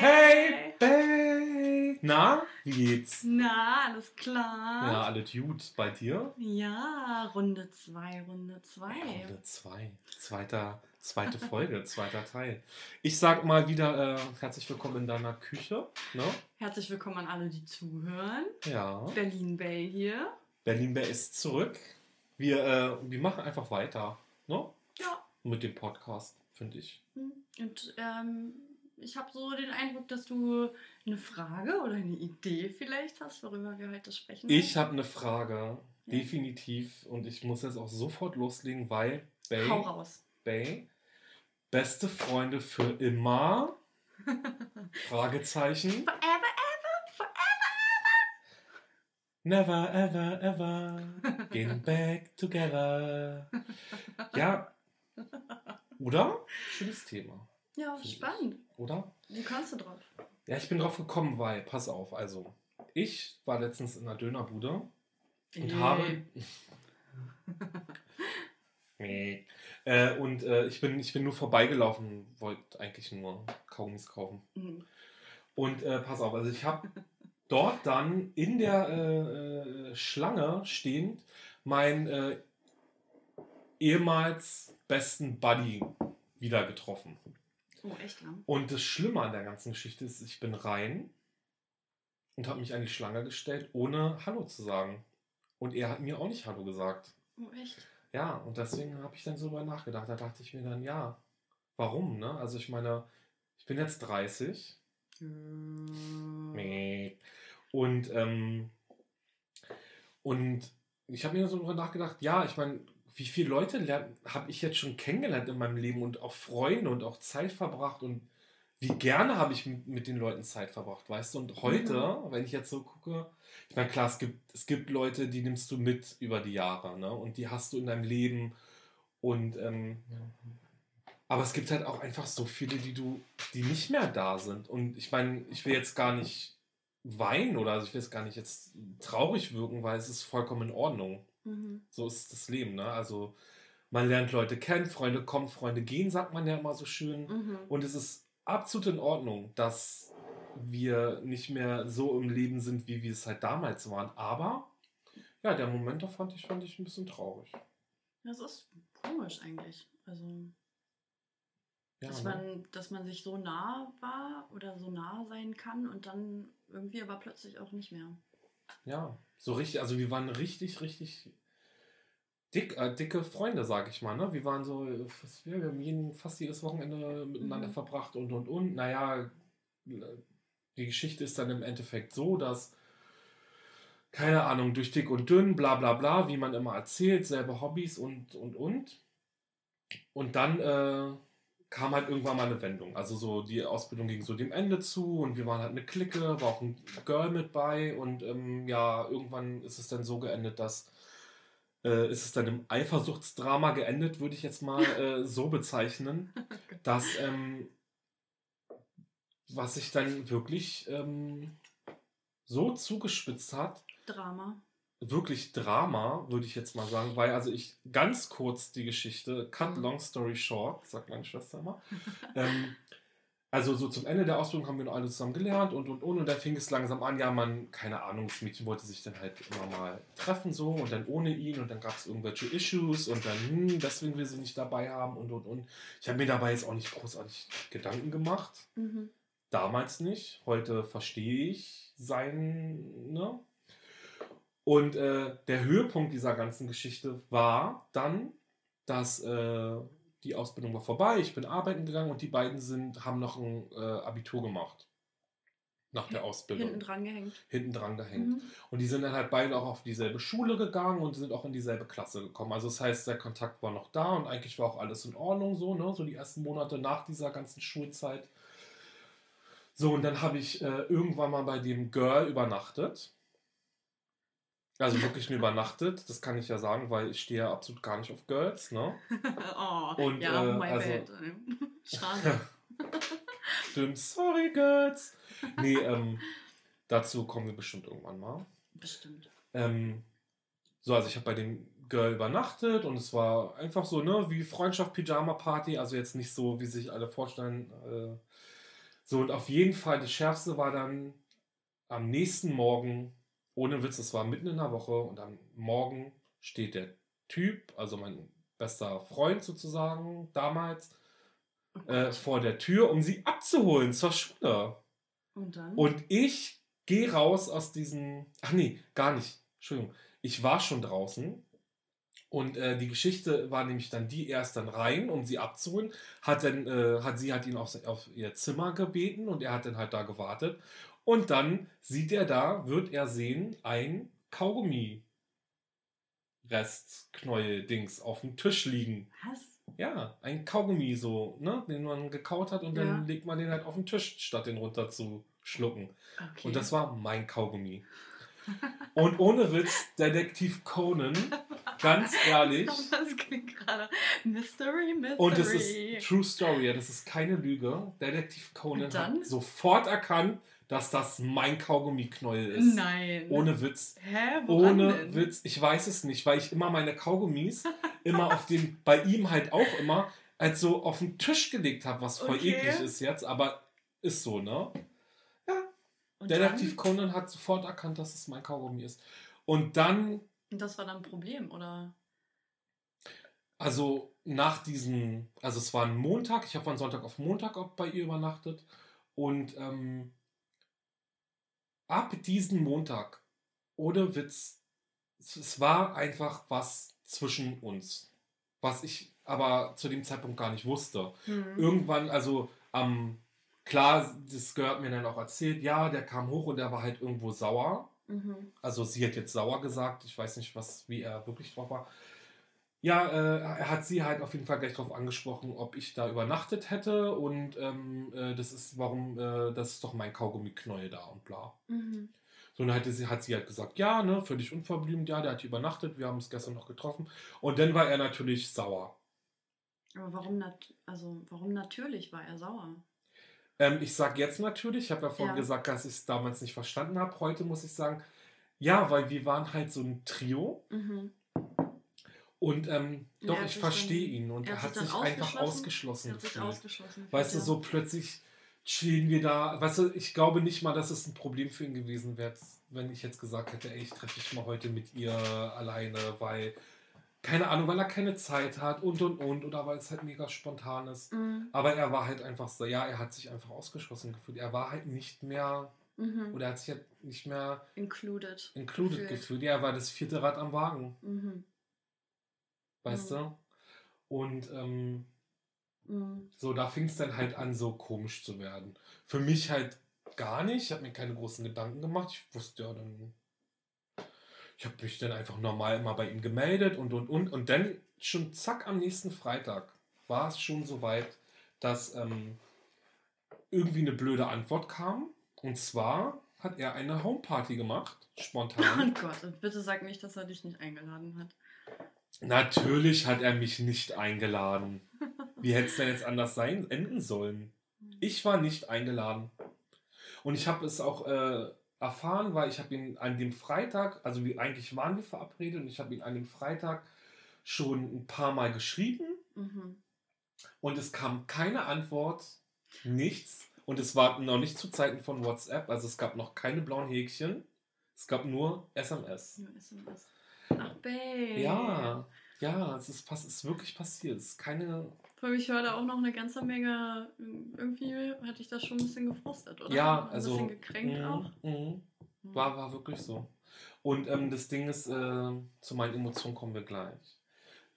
Hey, Babe! Na, wie geht's? Na, alles klar. Ja, alles gut. Bei dir? Ja, Runde 2, Runde 2. Runde 2. Zweiter, zweite Folge, zweiter Teil. Ich sag mal wieder äh, herzlich willkommen in deiner Küche. Ne? Herzlich willkommen an alle, die zuhören. Ja. Berlin Bay hier. Berlin Bär ist zurück. Wir, äh, wir machen einfach weiter. Ne? Ja. Mit dem Podcast, finde ich. Hm. Und ähm, ich habe so den Eindruck, dass du eine Frage oder eine Idee vielleicht hast, worüber wir heute sprechen. Ich habe eine Frage. Definitiv. Und ich muss jetzt auch sofort loslegen, weil Bay, Hau raus. Bay beste Freunde für immer? Fragezeichen. Forever, ever, forever. Never ever ever getting back together. Ja. Oder? Schönes Thema. Ja, Finde ich. spannend. Oder? Wie kommst du drauf? Ja, ich bin drauf gekommen, weil, pass auf, also, ich war letztens in einer Dönerbude und habe. Nee. äh, und äh, ich, bin, ich bin nur vorbeigelaufen, wollte eigentlich nur Kaugummis kaufen. hm. Und äh, pass auf, also ich habe dort dann in der äh, äh, Schlange stehend meinen äh, ehemals besten Buddy wieder getroffen. Oh, echt lang. Und das Schlimme an der ganzen Geschichte ist, ich bin rein und habe mich an die Schlange gestellt, ohne Hallo zu sagen. Und er hat mir auch nicht Hallo gesagt. Oh, echt? Ja, und deswegen habe ich dann so darüber nachgedacht. Da dachte ich mir dann, ja, warum, ne? Also ich meine, ich bin jetzt 30 Hm. Nee. Und, ähm, und ich habe mir so darüber nachgedacht, ja, ich meine, wie viele Leute habe ich jetzt schon kennengelernt in meinem Leben und auch Freunde und auch Zeit verbracht und wie gerne habe ich mit, den Leuten Zeit verbracht, weißt du? Und heute, wenn ich jetzt so gucke, ich meine, klar, es gibt, es gibt Leute, die nimmst du mit über die Jahre, ne? Und die hast du in deinem Leben und ähm, aber es gibt halt auch einfach so viele, die du, die nicht mehr da sind. Und ich meine, ich will jetzt gar nicht weinen oder also ich will jetzt gar nicht jetzt traurig wirken, weil es ist vollkommen in Ordnung. Mhm. So ist das Leben, ne? Also man lernt Leute kennen, Freunde kommen, Freunde gehen, sagt man ja immer so schön. Mhm. Und es ist absolut in Ordnung, dass wir nicht mehr so im Leben sind, wie wir es halt damals waren. Aber ja, der Moment, da fand ich, fand ich ein bisschen traurig. Das ist komisch eigentlich. Also, Ja, dass, ne? man, dass man sich so nah war oder so nah sein kann und dann irgendwie aber plötzlich auch nicht mehr. Ja, so richtig, also wir waren richtig, richtig dick, äh, dicke Freunde, sag ich mal. Ne? Wir waren so, äh, wir haben jeden, fast jedes Wochenende miteinander Mhm. verbracht und und und. Naja, die Geschichte ist dann im Endeffekt so, dass, keine Ahnung, durch dick und dünn, bla bla bla, wie man immer erzählt, selbe Hobbys und und und. Und dann äh, kam halt irgendwann mal eine Wendung. Also so, die Ausbildung ging so dem Ende zu und wir waren halt eine Clique, war auch ein Girl mit bei und ähm, ja, irgendwann ist es dann so geendet, dass äh, ist es dann im Eifersuchtsdrama geendet, würde ich jetzt mal äh, so bezeichnen, dass ähm, was sich dann wirklich ähm, so zugespitzt hat, Drama. wirklich Drama, würde ich jetzt mal sagen, weil also ich ganz kurz die Geschichte, cut Mhm. long story short, sagt meine Schwester immer. ähm, also so zum Ende der Ausbildung haben wir noch alle zusammen gelernt und und und und dann fing es langsam an, ja man, keine Ahnung, das Mädchen wollte sich dann halt immer mal treffen so und dann ohne ihn und dann gab es irgendwelche Issues und dann, hm, deswegen will sie nicht dabei haben und und und. Ich habe mir dabei jetzt auch nicht großartig Gedanken gemacht. Mhm. Damals nicht. Heute verstehe ich sein, ne? Und äh, der Höhepunkt dieser ganzen Geschichte war dann, dass äh, die Ausbildung war vorbei, ich bin arbeiten gegangen und die beiden sind, haben noch ein äh, Abitur gemacht. Nach der Ausbildung. Hinten dran gehängt. Hinten dran gehängt. Mhm. Und die sind dann halt beide auch auf dieselbe Schule gegangen und sind auch in dieselbe Klasse gekommen. Also das heißt, der Kontakt war noch da und eigentlich war auch alles in Ordnung so, ne? So die ersten Monate nach dieser ganzen Schulzeit. So, und dann habe ich äh, irgendwann mal bei dem Girl übernachtet. Also wirklich nur übernachtet, das kann ich ja sagen, weil ich stehe ja absolut gar nicht auf Girls, ne? oh, Und, ja, äh, my also- bad. Schade. Stimmt, sorry Girls. Nee, ähm, dazu kommen wir bestimmt irgendwann mal. Bestimmt. Ähm, so, also ich habe bei dem Girl übernachtet und es war einfach so, ne, wie Freundschaft, Pyjama-Party, also jetzt nicht so, wie sich alle vorstellen, äh, So, und auf jeden Fall, das Schärfste war dann am nächsten Morgen, ohne Witz, es war mitten in der Woche und am Morgen steht der Typ, also mein bester Freund sozusagen damals, Oh äh, vor der Tür, um sie abzuholen zur Schule. Und dann? Und ich gehe raus aus diesem. Ach nee, gar nicht. Entschuldigung. Ich war schon draußen. Und äh, die Geschichte war nämlich dann die, er ist dann rein, um sie abzuholen. Hat dann, äh, hat sie hat ihn auf, auf ihr Zimmer gebeten und er hat dann halt da gewartet. Und dann sieht er da, wird er sehen, ein Kaugummi. Restknäuel-Dings auf dem Tisch liegen. Was? Ja, ein Kaugummi so, ne, den man gekaut hat und dann Ja. legt man den halt auf den Tisch, statt den runter zu schlucken. Okay. Und das war mein Kaugummi. Und ohne Witz, Detektiv Conan, ganz ehrlich, Das klingt gerade Mystery, Mystery. und das ist True Story, ja, das ist keine Lüge. Detektiv Conan dann? hat sofort erkannt, dass das mein Kaugummi-Knäuel ist. Nein. Ohne Witz. Hä? Woran Ohne denn? Witz, ich weiß es nicht, weil ich immer meine Kaugummis immer auf den, bei ihm halt auch immer, als so auf den Tisch gelegt habe, was voll Okay. eklig ist jetzt, aber ist so, ne? Und Detektiv dann? Conan hat sofort erkannt, dass es mein Kaugummi ist. Und dann, Und das war dann ein Problem, oder? also nach diesem, also es war ein Montag, ich habe von Sonntag auf Montag auch bei ihr übernachtet. Und ähm, ab diesem Montag, ohne Witz, es, war einfach was zwischen uns. Was ich aber zu dem Zeitpunkt gar nicht wusste. Hm. Irgendwann, also am, klar, das gehört mir dann auch erzählt, ja, der kam hoch und der war halt irgendwo sauer. Mhm. Also sie hat jetzt sauer gesagt, ich weiß nicht, was, wie er wirklich drauf war. Ja, äh, er hat sie halt auf jeden Fall gleich darauf angesprochen, ob ich da übernachtet hätte und ähm, äh, das ist, warum, äh, das ist doch mein Kaugummi-Knäuel da und bla. Mhm. So, und dann hatte sie, hat sie halt gesagt, ja, ne, völlig unverblümt, ja, der hat übernachtet, wir haben uns gestern noch getroffen. Und dann war er natürlich sauer. Aber warum, nat also, warum natürlich war er sauer? Ähm, ich sage jetzt natürlich, ich habe ja vorhin Ja. gesagt, dass ich es damals nicht verstanden habe. Heute muss ich sagen, ja, weil wir waren halt so ein Trio Mhm. Und ähm, doch, ich verstehe ihn und er er hat sich einfach ausgeschlossen? Er hat sich gefühlt. ausgeschlossen. Weißt du, ja. so plötzlich chillen wir da. Weißt du, ich glaube nicht mal, dass es ein Problem für ihn gewesen wäre, wenn ich jetzt gesagt hätte, ey, ich treffe mich mal heute mit ihr alleine, weil, keine Ahnung, weil er keine Zeit hat und und und oder weil es halt mega spontan ist. Mhm. Aber er war halt einfach so, ja, er hat sich einfach ausgeschlossen gefühlt. Er war halt nicht mehr, Mhm. oder er hat sich halt nicht mehr Included. included Gefühlt. gefühlt. Ja, er war das vierte Rad am Wagen, Mhm. Weißt Mhm. du? Und ähm, Mhm. so, da fing es dann halt an, so komisch zu werden. Für mich halt gar nicht. Ich habe mir keine großen Gedanken gemacht. Ich wusste ja dann. Ich habe mich dann einfach normal immer bei ihm gemeldet und und und. Und dann schon zack am nächsten Freitag war es schon so weit, dass ähm, irgendwie eine blöde Antwort kam. Und zwar hat er eine Homeparty gemacht, Oh spontan. Gott, und bitte sag nicht, dass er dich nicht eingeladen hat. Natürlich hat er mich nicht eingeladen. Wie hätte es denn jetzt anders sein, enden sollen? Ich war nicht eingeladen. Und ich habe es auch äh, erfahren, weil ich habe ihn an dem Freitag, also wie eigentlich waren wir verabredet, und ich habe ihn an dem Freitag schon ein paar Mal geschrieben Mhm. und es kam keine Antwort, nichts. Und es war noch nicht zu Zeiten von WhatsApp, also es gab noch keine blauen Häkchen. Es gab nur SMS. Nur SMS. Ach, Babe. Ja, ja, es ist, es ist wirklich passiert. Es ist keine. Vor allem, ich höre da auch noch eine ganze Menge. Irgendwie hatte ich das schon ein bisschen gefrustet, oder? Ja, ein also. bisschen gekränkt mm, auch. mm. Mhm. War, war wirklich so. Und ähm, das Ding ist, äh, zu meinen Emotionen kommen wir gleich.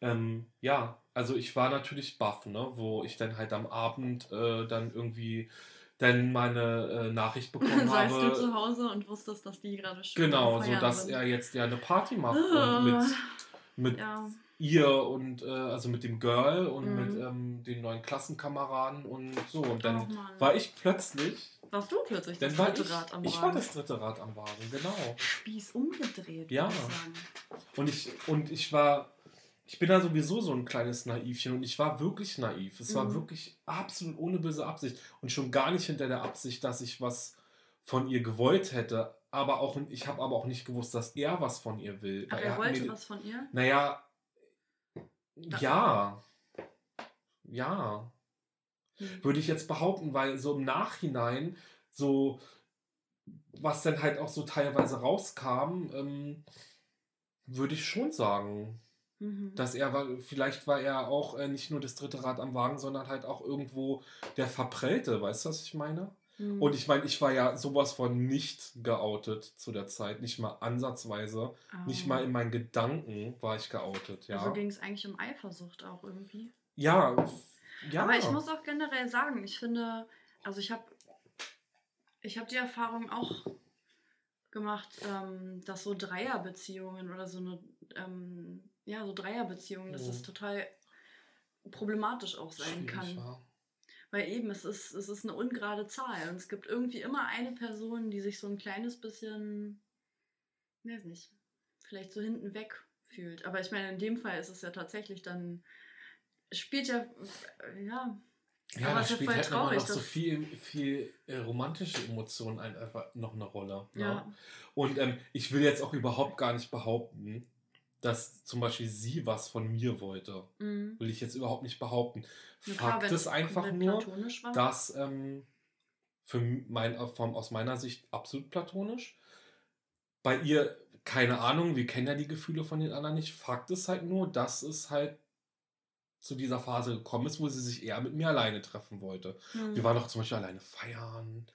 Ähm, ja, also ich war natürlich baff, ne, wo ich dann halt am Abend äh, dann irgendwie dann meine äh, Nachricht bekommen Seist du zu habe. Hause und wusstest, dass die gerade schon Genau, so dass sind. er jetzt ja eine Party macht und mit, mit ja. ihr und äh, also mit dem Girl und Mhm. mit ähm, den neuen Klassenkameraden und so. Und dann Oh, war ich plötzlich, Warst du plötzlich das war dritte ich, Rad am ich war Wagen? das dritte Rad am Wagen, genau. Spieß umgedreht, Ja. ich. Und ich, und ich war, ich bin da sowieso so ein kleines Naivchen und ich war wirklich naiv. Es war Mhm. wirklich absolut ohne böse Absicht und schon gar nicht hinter der Absicht, dass ich was von ihr gewollt hätte. Aber auch, ich habe aber auch nicht gewusst, dass er was von ihr will. Ach, Weil er wollte mir- was von ihr? Naja, ja. Ja. Hm. Würde ich jetzt behaupten, weil so im Nachhinein so, was dann halt auch so teilweise rauskam, ähm, würde ich schon sagen, Mhm. dass er war, vielleicht war er auch äh, nicht nur das dritte Rad am Wagen, sondern halt auch irgendwo der Verprellte, weißt du, was ich meine? Mhm. Und ich meine, ich war ja sowas von nicht geoutet zu der Zeit, nicht mal ansatzweise, nicht Ah. mal in meinen Gedanken war ich geoutet, ja. Also ging es eigentlich um Eifersucht auch irgendwie. ja, ja. Aber ich muss auch generell sagen, ich finde, also ich habe ich hab die Erfahrung auch gemacht, ähm, dass so Dreierbeziehungen oder so eine, ähm, ja, so Dreierbeziehungen, dass das Mhm. total problematisch auch sein Schwierig, kann. ja. Weil eben, es ist, es ist eine ungerade Zahl und es gibt irgendwie immer eine Person, die sich so ein kleines bisschen, weiß nicht, vielleicht so hinten weg fühlt. Aber ich meine, in dem Fall ist es ja tatsächlich dann, spielt ja, ja, Ja, Aber da es ist ja spielt halt traurig, noch so viel, viel äh, romantische Emotionen ein- einfach noch eine Rolle. Ne? ja. Und ähm, ich will jetzt auch überhaupt gar nicht behaupten, dass zum Beispiel sie was von mir wollte. Mhm. Will ich jetzt überhaupt nicht behaupten. Klar, Fakt ist einfach nur, dass ähm, für mein, vom, aus meiner Sicht absolut platonisch. Bei ihr, keine Ahnung, wir kennen ja die Gefühle von den anderen nicht. Fakt ist halt nur, dass es halt zu dieser Phase gekommen ist, wo sie sich eher mit mir alleine treffen wollte. Mhm. Wir waren doch zum Beispiel alleine feiern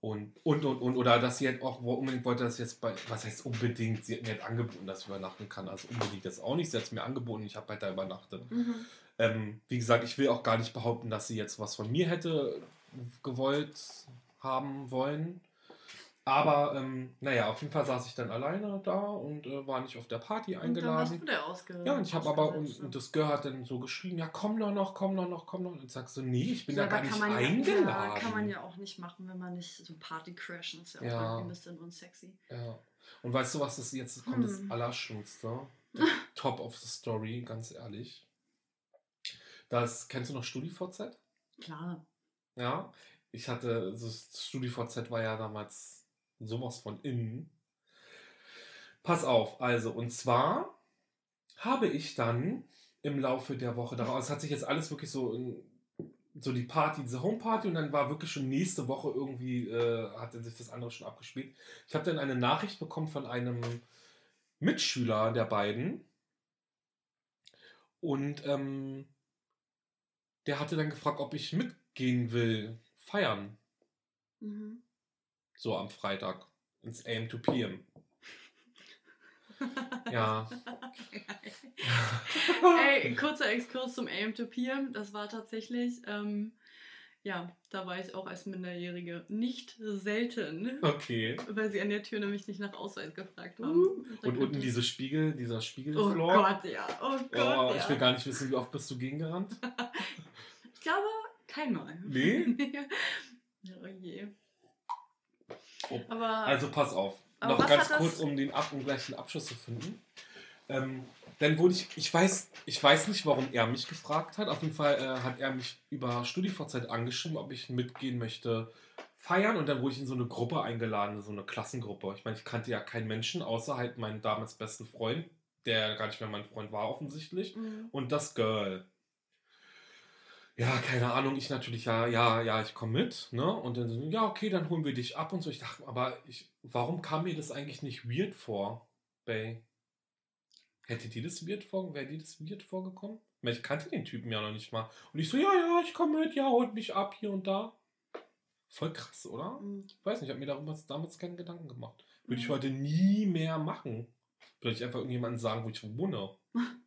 und, und, und, und. Oder dass sie halt auch unbedingt wollte, dass jetzt bei, was heißt unbedingt, sie hat mir halt angeboten, dass ich übernachten kann. Also unbedingt jetzt auch nicht. Sie hat es mir angeboten, ich habe halt da übernachtet. Mhm. Ähm, wie gesagt, ich will auch gar nicht behaupten, dass sie jetzt was von mir hätte gewollt haben wollen. Aber ähm, naja, auf jeden Fall saß ich dann alleine da und äh, war nicht auf der Party Und dann warst eingeladen. du der Ja, und ich habe aber, und, und das Girl hat dann so geschrien, ja komm doch noch, komm doch noch, komm doch. Und sagst du, nee, ich bin ja, da gar nicht kann man eingeladen. Ja, kann man ja auch nicht machen, wenn man nicht so Party crashen. Ist ja auch Ja. irgendwie ein bisschen unsexy. Ja. Und weißt du, was das jetzt kommt? Das Hm. Allerschlimmste. Der Top of the Story, ganz ehrlich. Das, kennst du noch StudiVZ? Klar. Ja. Ich hatte, das StudiVZ war ja damals sowas von innen. Pass auf, also, und zwar habe ich dann im Laufe der Woche darauf, es hat sich jetzt alles wirklich so so die Party, diese Homeparty und dann war wirklich schon nächste Woche irgendwie, äh, hatte sich das andere schon abgespielt. Ich habe dann eine Nachricht bekommen von einem Mitschüler der beiden und ähm, der hatte dann gefragt, ob ich mitgehen will, feiern, Mhm. So am Freitag ins AM to PM. Ja. Ey, kurzer Exkurs zum AM to PM. Das war tatsächlich, ähm, ja, da war ich auch als Minderjährige nicht selten. Okay. Weil sie an der Tür nämlich nicht nach Ausweis gefragt haben. Uh. Und unten diese Spiegel, dieser Oh Spiegelfloor. Gott, ja. Oh Gott, Oh, ja. ich will gar nicht wissen, wie oft bist du gegengerannt? Ich glaube, keinmal. Nee? oh je. Oh, Also pass auf. Aber Noch ganz kurz, um den ab um gleich den Abschluss zu finden. Ähm, dann wurde ich, ich weiß, ich weiß nicht, warum er mich gefragt hat. Auf jeden Fall äh, hat er mich über StudiVZ angeschrieben, ob ich mitgehen möchte feiern. Und dann wurde ich in so eine Gruppe eingeladen, so eine Klassengruppe. Ich meine, ich kannte ja keinen Menschen, außer halt meinen damals besten Freund, der gar nicht mehr mein Freund war offensichtlich. Mhm. und das Girl. Ja, keine Ahnung, ich natürlich, ja, ja, ja, ich komme mit, ne? Und dann so, ja, okay, dann holen wir dich ab und so. Ich dachte, aber ich, warum kam mir das eigentlich nicht weird vor, Bay? Hätte dir das weird vor, wäre dir das weird vorgekommen? Ich kannte den Typen ja noch nicht mal. Und ich so, ja, ja, ich komme mit, ja, holt mich ab hier und da. Voll krass, oder? Mhm. Ich weiß nicht, ich habe mir darüber damals keine Gedanken gemacht. Würde ich Mhm. heute nie mehr machen. Würde ich einfach irgendjemandem sagen, wo ich wohne.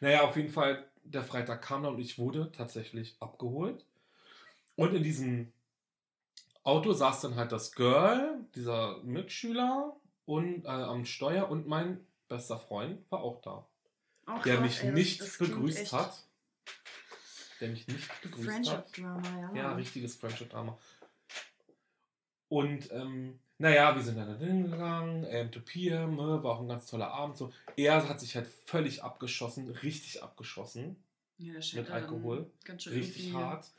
naja, auf jeden Fall, der Freitag kam dann und ich wurde tatsächlich abgeholt. Und in diesem Auto saß dann halt das Girl, dieser Mitschüler und äh, am Steuer und mein bester Freund war auch da. Auch Der mich ey, das- nicht das klingt begrüßt hat. Der mich nicht begrüßt hat. Friendship-Drama, ja. Ja, richtiges Friendship-Drama. Und ähm, naja, wir sind dann da hingegangen, AM to PM, ne, war auch ein ganz toller Abend. So. Er hat sich halt völlig abgeschossen, richtig abgeschossen, Ja, mit Alkohol. Ganz schön richtig hart.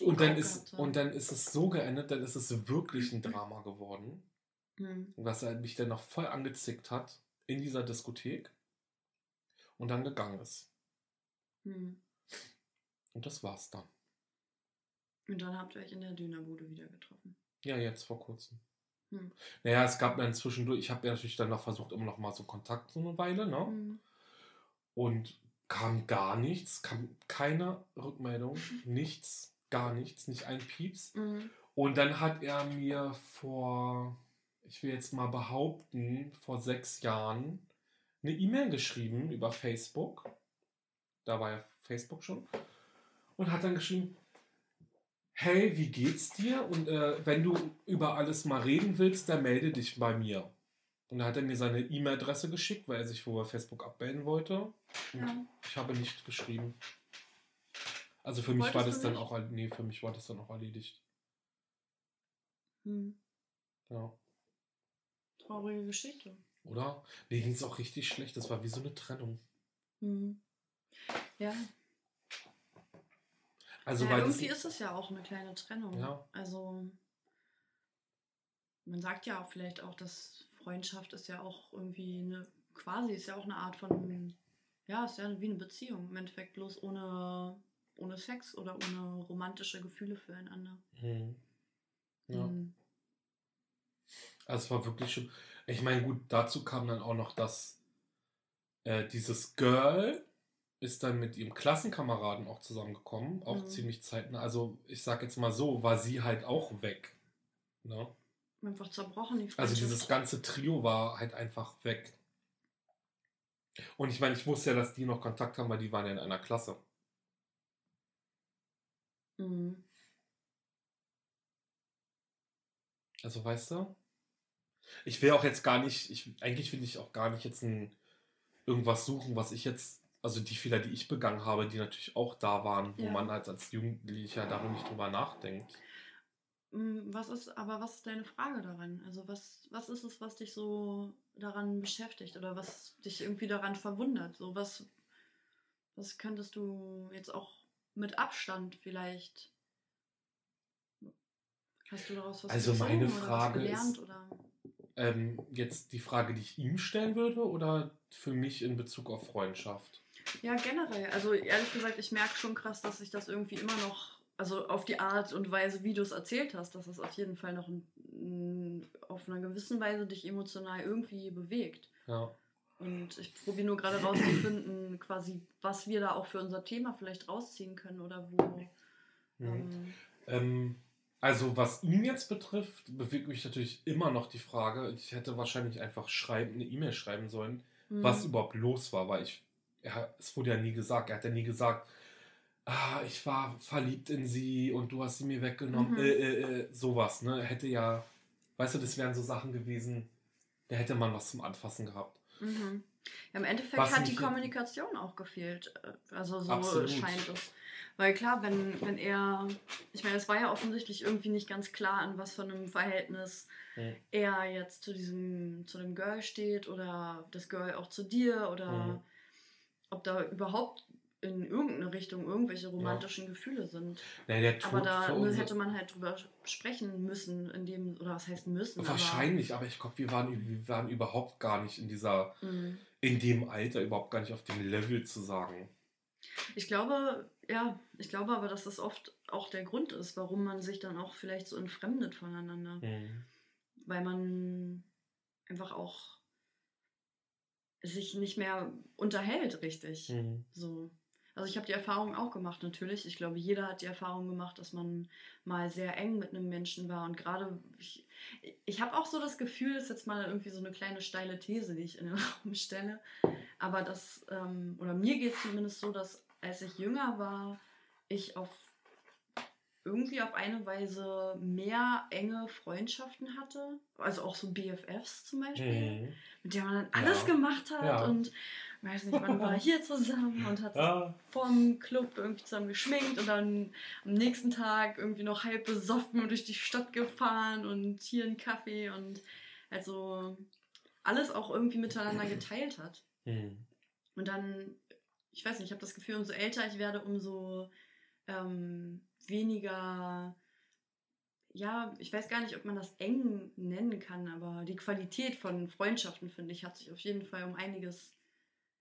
Und dann, ist, und dann ist es so geendet, dann ist es wirklich ein Drama geworden, Hm. dass er mich dann noch voll angezickt hat in dieser Diskothek und dann gegangen ist. Hm. Und das war's dann. Und dann habt ihr euch in der Dönerbude wieder getroffen. Ja, jetzt vor kurzem. Hm. Naja, es gab dann zwischendurch, ich habe ja natürlich dann noch versucht, immer noch mal so Kontakt so eine Weile, ne? Mhm. Und kam gar nichts, kam keine Rückmeldung, nichts, gar nichts, nicht ein Pieps. Mhm. Und dann hat er mir vor, ich will jetzt mal behaupten, vor sechs Jahren eine E-Mail geschrieben über Facebook. Da war ja Facebook schon. Und hat dann geschrieben, hey, wie geht's dir? Und äh, wenn du über alles mal reden willst, dann melde dich bei mir. Und dann hat er mir seine E-Mail-Adresse geschickt, weil er sich bei Facebook abmelden wollte. Und Ja. Ich habe nicht geschrieben. Also für mich Wolltest war das dann auch, nee, für mich war das dann auch erledigt. Hm. Ja. Traurige Geschichte. Oder? Mir ging es auch richtig schlecht. Das war wie so eine Trennung. Hm. Ja, Also ja weil das, irgendwie ist es ja auch eine kleine Trennung. Ja. Also man sagt ja auch vielleicht auch, dass Freundschaft ist ja auch irgendwie eine, quasi ist ja auch eine Art von, ja, ist ja wie eine Beziehung. Im Endeffekt bloß ohne, ohne Sex oder ohne romantische Gefühle füreinander. Hm. Ja. Hm. Also es war wirklich schön. Ich meine, gut, dazu kam dann auch noch, dass äh, dieses Girl ist dann mit ihrem Klassenkameraden auch zusammengekommen, auch Mhm. ziemlich zeitnah. Also ich sag jetzt mal so, war sie halt auch weg. Ne? Einfach zerbrochen, die Also dieses ganze Trio war halt einfach weg. Und ich meine, ich wusste ja, dass die noch Kontakt haben, weil die waren ja in einer Klasse. Mhm. Also weißt du? Ich will auch jetzt gar nicht, ich, eigentlich will ich auch gar nicht jetzt ein, irgendwas suchen, was ich jetzt, also die Fehler, die ich begangen habe, die natürlich auch da waren, wo Ja. man halt als Jugendlicher darum nicht drüber nachdenkt. Mm, Was ist, aber was ist deine Frage daran? Also was, was ist es, was dich so daran beschäftigt oder was dich irgendwie daran verwundert? So was, was könntest du jetzt auch mit Abstand vielleicht? Hast du daraus was Also gezogen meine oder Frage gelernt ist- oder? Ähm, jetzt die Frage, die ich ihm stellen würde oder für mich in Bezug auf Freundschaft? Ja, generell. Also ehrlich gesagt, ich merke schon krass, dass sich das irgendwie immer noch, also auf die Art und Weise, wie du es erzählt hast, dass es auf jeden Fall noch ein, auf einer gewissen Weise dich emotional irgendwie bewegt. Ja. Und ich probiere nur gerade rauszufinden, quasi, was wir da auch für unser Thema vielleicht rausziehen können oder wo. Mhm. Ähm, Ähm, also was ihn jetzt betrifft, bewegt mich natürlich immer noch die Frage, ich hätte wahrscheinlich einfach schreiben, eine E-Mail schreiben sollen, hm, was überhaupt los war, weil ich, er, es wurde ja nie gesagt, er hat ja nie gesagt, ah, ich war verliebt in sie und du hast sie mir weggenommen, Mhm. äh, äh, äh, sowas, ne, er hätte ja, weißt du, das wären so Sachen gewesen, da hätte man was zum Anfassen gehabt. mhm. Ja, Im Endeffekt Was hat die Kommunikation auch gefehlt. äh, Also so Absolut. scheint es. Weil klar, wenn, wenn er, ich meine, es war ja offensichtlich irgendwie nicht ganz klar, an was für einem Verhältnis Mhm. er jetzt zu diesem, zu dem Girl steht oder das Girl auch zu dir oder Mhm. Ob da überhaupt in irgendeine Richtung irgendwelche romantischen Gefühle sind. Naja, der Tod Aber da hätte man halt drüber sprechen müssen, in dem, oder was heißt müssen? Wahrscheinlich, aber ich glaube, wir waren, wir waren überhaupt gar nicht in dieser, Aber, mh. in dem Alter, überhaupt gar nicht auf dem Level zu sagen. ich glaube, ja, ich glaube aber, dass das oft auch der Grund ist, warum man sich dann auch vielleicht so entfremdet voneinander. Mhm. Weil man einfach auch sich nicht mehr unterhält, richtig. Mhm. So. Also ich habe die Erfahrung auch gemacht, natürlich. Ich glaube, jeder hat die Erfahrung gemacht, dass man mal sehr eng mit einem Menschen war. Und gerade, ich, ich habe auch so das Gefühl, das ist jetzt mal irgendwie so eine kleine steile These, die ich in den Raum stelle. Aber das, ähm, oder mir geht es zumindest so, dass als ich jünger war, ich auf irgendwie auf eine Weise mehr enge Freundschaften hatte. Also auch so BFFs zum Beispiel Mhm. mit der man dann alles Ja. gemacht hat Ja. und weiß nicht, man war hier zusammen und hat sich Ja. vorm Club irgendwie zusammen geschminkt und dann am nächsten Tag irgendwie noch halb besoffen und durch die Stadt gefahren und hier einen Kaffee und also alles auch irgendwie miteinander geteilt hat. Mhm. Und dann, ich weiß nicht, ich habe das Gefühl, umso älter ich werde, umso ähm, weniger, ja, ich weiß gar nicht, ob man das eng nennen kann, aber die Qualität von Freundschaften, finde ich, hat sich auf jeden Fall um einiges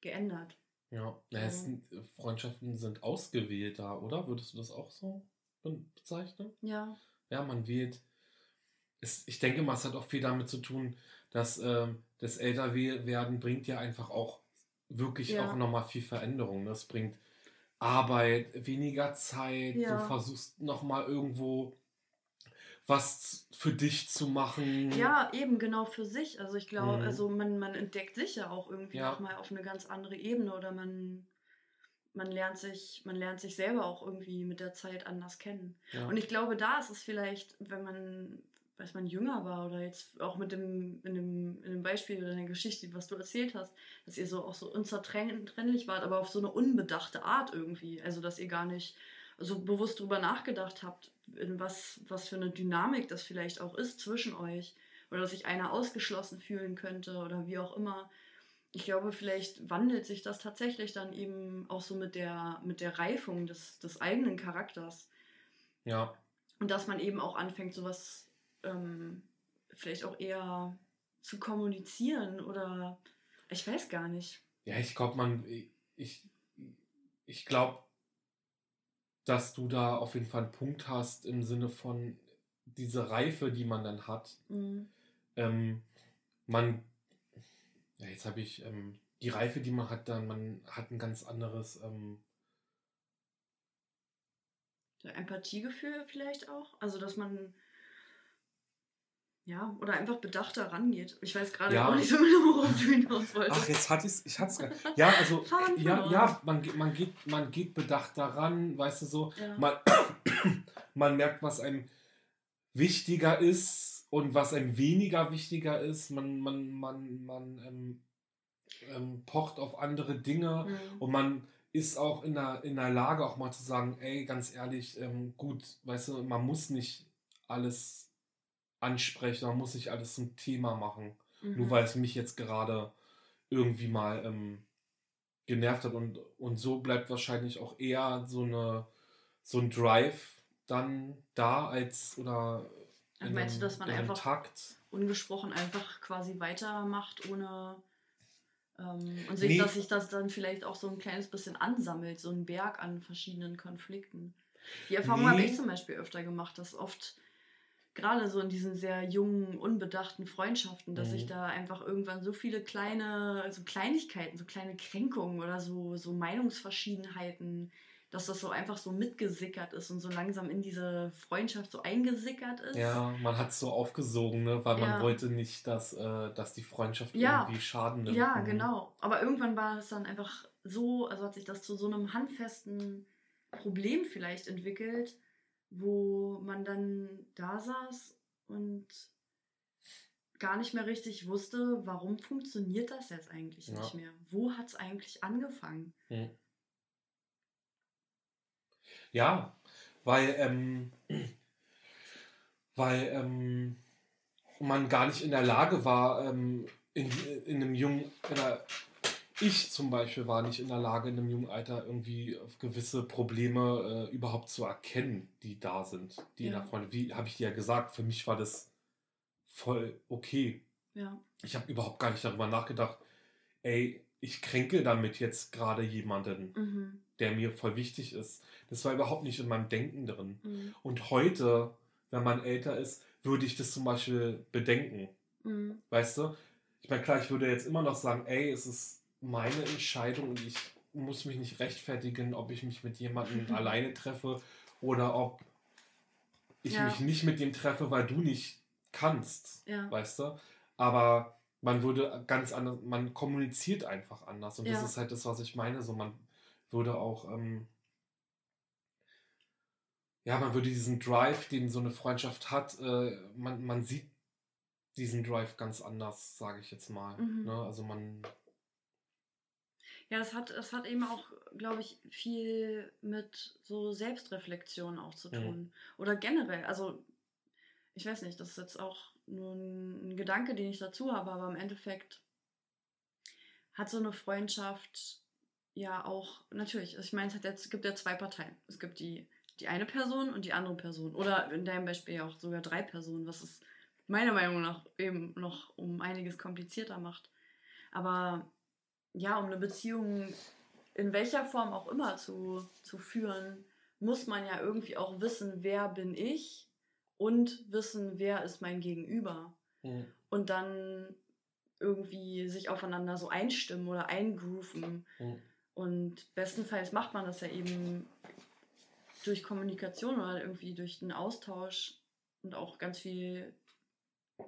geändert. Ja, sind, Freundschaften sind ausgewählter, oder? Würdest du das auch so bezeichnen. Ja. Ja, man wird. Es, ich denke mal, es hat auch viel damit zu tun, dass ähm, das Älterwerden bringt ja einfach auch wirklich Ja. auch nochmal viel Veränderung. Das bringt Arbeit, weniger Zeit. Ja. Du versuchst nochmal irgendwo was für dich zu machen. Ja, eben genau für sich. Also ich glaube, Mhm. also man, man entdeckt sich ja auch irgendwie Ja. nochmal auf eine ganz andere Ebene oder man, man lernt sich, man lernt sich selber auch irgendwie mit der Zeit anders kennen. Ja. Und ich glaube, da ist es vielleicht, wenn man, als man jünger war oder jetzt auch mit dem, in dem, in dem Beispiel oder in der Geschichte, was du erzählt hast, dass ihr so auch so unzertrennlich wart, aber auf so eine unbedachte Art irgendwie. Also dass ihr gar nicht so bewusst drüber nachgedacht habt, in was, was für eine Dynamik das vielleicht auch ist zwischen euch. Oder dass sich einer ausgeschlossen fühlen könnte oder wie auch immer. Ich glaube, vielleicht wandelt sich das tatsächlich dann eben auch so mit der, mit der Reifung des, des eigenen Charakters. ja. Und dass man eben auch anfängt, sowas ähm, vielleicht auch eher zu kommunizieren oder ich weiß gar nicht. Ja, ich glaube, man, ich, ich glaube, dass du da auf jeden Fall einen Punkt hast im Sinne von diese Reife, die man dann hat. Mhm. Ähm, man, ja, jetzt habe ich ähm, die Reife, die man hat, dann man hat ein ganz anderes, ähm, Empathiegefühl vielleicht auch. Also, dass man. Ja, oder einfach bedachter rangeht. Ich weiß gerade Ja. auch nicht so genau, worauf du hinaus wolltest. ach, jetzt hatte ich es, ich hatte es Ja, also, ja, ja, man, geht- man, geht, man geht bedacht daran, weißt du so, ja. man, man merkt, was einem wichtiger ist und was einem weniger wichtiger ist. Man, man, man, man ähm, ähm, pocht auf andere Dinge Mhm. und man ist auch in der, in der Lage, auch mal zu sagen, ey, ganz ehrlich, ähm, gut, weißt du, man muss nicht alles ansprechen, man muss nicht alles zum Thema machen, Mhm. nur weil es mich jetzt gerade irgendwie mal ähm, genervt hat und, und so bleibt wahrscheinlich auch eher so eine so ein Drive dann da als oder Ach, meinst du, dass man in einem einfach- Takt. ungesprochen einfach quasi weitermacht, ohne. Ähm, und sich, Nee. dass sich das dann vielleicht auch so ein kleines bisschen ansammelt, so ein Berg an verschiedenen Konflikten. Die Erfahrung Nee. habe ich zum Beispiel öfter gemacht, dass oft, gerade so in diesen sehr jungen, unbedachten Freundschaften, dass Mhm. sich da einfach irgendwann so viele kleine, so Kleinigkeiten, so kleine Kränkungen oder so, so Meinungsverschiedenheiten, dass das so einfach so mitgesickert ist und so langsam in diese Freundschaft so eingesickert ist. Ja, man hat es so aufgesogen, ne? weil man Ja. wollte nicht, dass, äh, dass die Freundschaft Ja. irgendwie Schaden nimmt. Ja, Mhm. genau. Aber irgendwann war es dann einfach so, also hat sich das zu so einem handfesten Problem vielleicht entwickelt, wo man dann da saß und gar nicht mehr richtig wusste, warum funktioniert das jetzt eigentlich Ja. nicht mehr? Wo hat es eigentlich angefangen? Mhm. Ja, weil, ähm, weil ähm, man gar nicht in der Lage war, ähm, in, in einem jungen, oder ich zum Beispiel war nicht in der Lage, in einem jungen Alter irgendwie auf gewisse Probleme äh, überhaupt zu erkennen, die da sind, die in Ja. der Freunde. Wie habe ich dir ja gesagt, für mich war das voll okay. Ja. Ich habe überhaupt gar nicht darüber nachgedacht, ey, ich kränke damit jetzt gerade jemanden Mhm. der mir voll wichtig ist. Das war überhaupt nicht in meinem Denken drin. Mhm. Und heute, wenn man älter ist, würde ich das zum Beispiel bedenken. Mhm. Weißt du? Ich meine, klar, ich würde jetzt immer noch sagen, ey, es ist meine Entscheidung und ich muss mich nicht rechtfertigen, ob ich mich mit jemandem alleine treffe oder ob ich Ja. mich nicht mit dem treffe, weil du nicht kannst. Ja. Weißt du? Aber man würde ganz anders, man kommuniziert einfach anders. Und Ja. das ist halt das, was ich meine. So, man würde auch, ähm, ja, man würde diesen Drive, den so eine Freundschaft hat, äh, man, man sieht diesen Drive ganz anders, sage ich jetzt mal. Mhm. Ne? Also man, Ja, das hat, das hat eben auch, glaube ich, viel mit so Selbstreflexion auch zu Mhm. tun. Oder generell, also ich weiß nicht, das ist jetzt auch nur ein, Gedanke, den ich dazu habe, aber im Endeffekt hat so eine Freundschaft ja auch, natürlich, ich meine, es, hat jetzt, es gibt ja zwei Parteien. Es gibt die, die eine Person und die andere Person. Oder in deinem Beispiel ja auch sogar drei Personen, was es meiner Meinung nach eben noch um einiges komplizierter macht. Aber ja, um eine Beziehung in welcher Form auch immer zu, zu führen, muss man ja irgendwie auch wissen, wer bin ich und wissen, wer ist mein Gegenüber. Mhm. Und dann irgendwie sich aufeinander so einstimmen oder eingrooven. Mhm. Und bestenfalls macht man das ja eben durch Kommunikation oder irgendwie durch den Austausch und auch ganz viel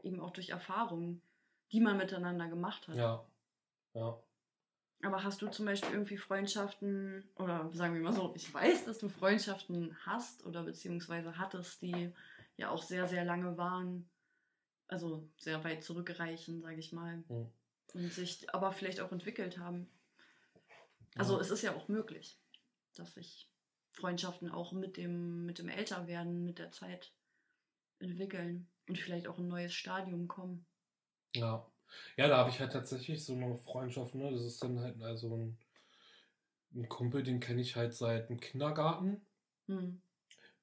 eben auch durch Erfahrungen, die man miteinander gemacht hat. Ja. Ja. Aber hast du zum Beispiel irgendwie Freundschaften, oder sagen wir mal so, ich weiß, dass du Freundschaften hast oder beziehungsweise hattest, die ja auch sehr, sehr lange waren, also sehr weit zurückreichen, sage ich mal, Mhm. und sich aber vielleicht auch entwickelt haben. Also Ja. es ist ja auch möglich, dass sich Freundschaften auch mit dem, mit dem Älterwerden, mit der Zeit entwickeln und vielleicht auch ein neues Stadium kommen. Ja. Ja, da habe ich halt tatsächlich so eine Freundschaft, ne? Das ist dann halt also ein, ein Kumpel, den kenne ich halt seit dem Kindergarten. Hm.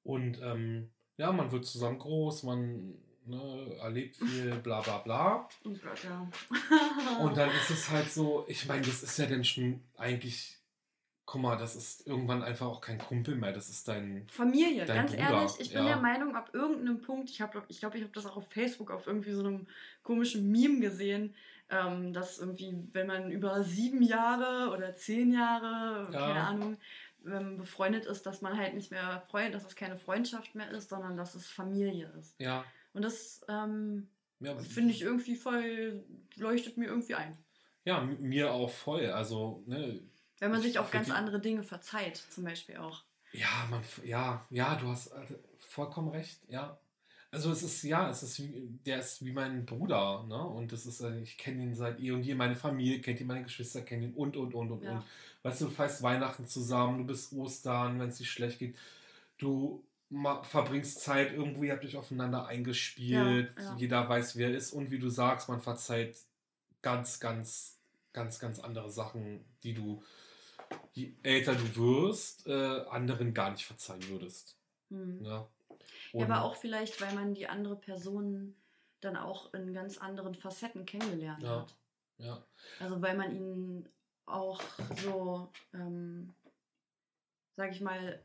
Und ähm, ja, man wird zusammen groß, man ne, erlebt viel, bla bla bla. Oh Gott, ja. Und dann ist es halt so, ich meine, das ist ja dann schon eigentlich, guck mal, das ist irgendwann einfach auch kein Kumpel mehr, das ist dein. Familie, Dein ganz Bruder, ehrlich, ich bin ja. der Meinung, ab irgendeinem Punkt, ich glaube, ich, glaub, ich habe das auch auf Facebook auf irgendwie so einem komischen Meme gesehen, ähm, dass irgendwie, wenn man über sieben Jahre oder zehn Jahre, Ja. keine Ahnung, ähm, befreundet ist, dass man halt nicht mehr Freund, dass es keine Freundschaft mehr ist, sondern dass es Familie ist. Ja, Und das ähm, ja finde ich irgendwie voll, leuchtet mir irgendwie ein. Ja, mir auch voll. Also, ne, Wenn man Ich sich auch ganz andere Dinge verzeiht, zum Beispiel auch. Ja, man, ja, ja, du hast äh, vollkommen recht, ja. Also es ist, ja, es ist wie, der ist wie mein Bruder, ne? Und das ist, äh, ich kenne ihn seit eh und je, meine Familie kennt ihn, meine Geschwister kennen ihn und, und, und, und, Ja. und. Weißt du, du feierst Weihnachten zusammen, du bist Ostern, wenn es dir schlecht geht. Du verbringst Zeit irgendwo, ihr habt euch aufeinander eingespielt, Ja, ja. jeder weiß, wer er ist und wie du sagst, man verzeiht ganz, ganz, ganz, ganz andere Sachen, die du, je älter du wirst, äh, anderen gar nicht verzeihen würdest. Hm. Ja, Ja, aber auch vielleicht, weil man die andere Person dann auch in ganz anderen Facetten kennengelernt Ja. hat. Ja, Also weil man ihn auch so, ähm, sag ich mal,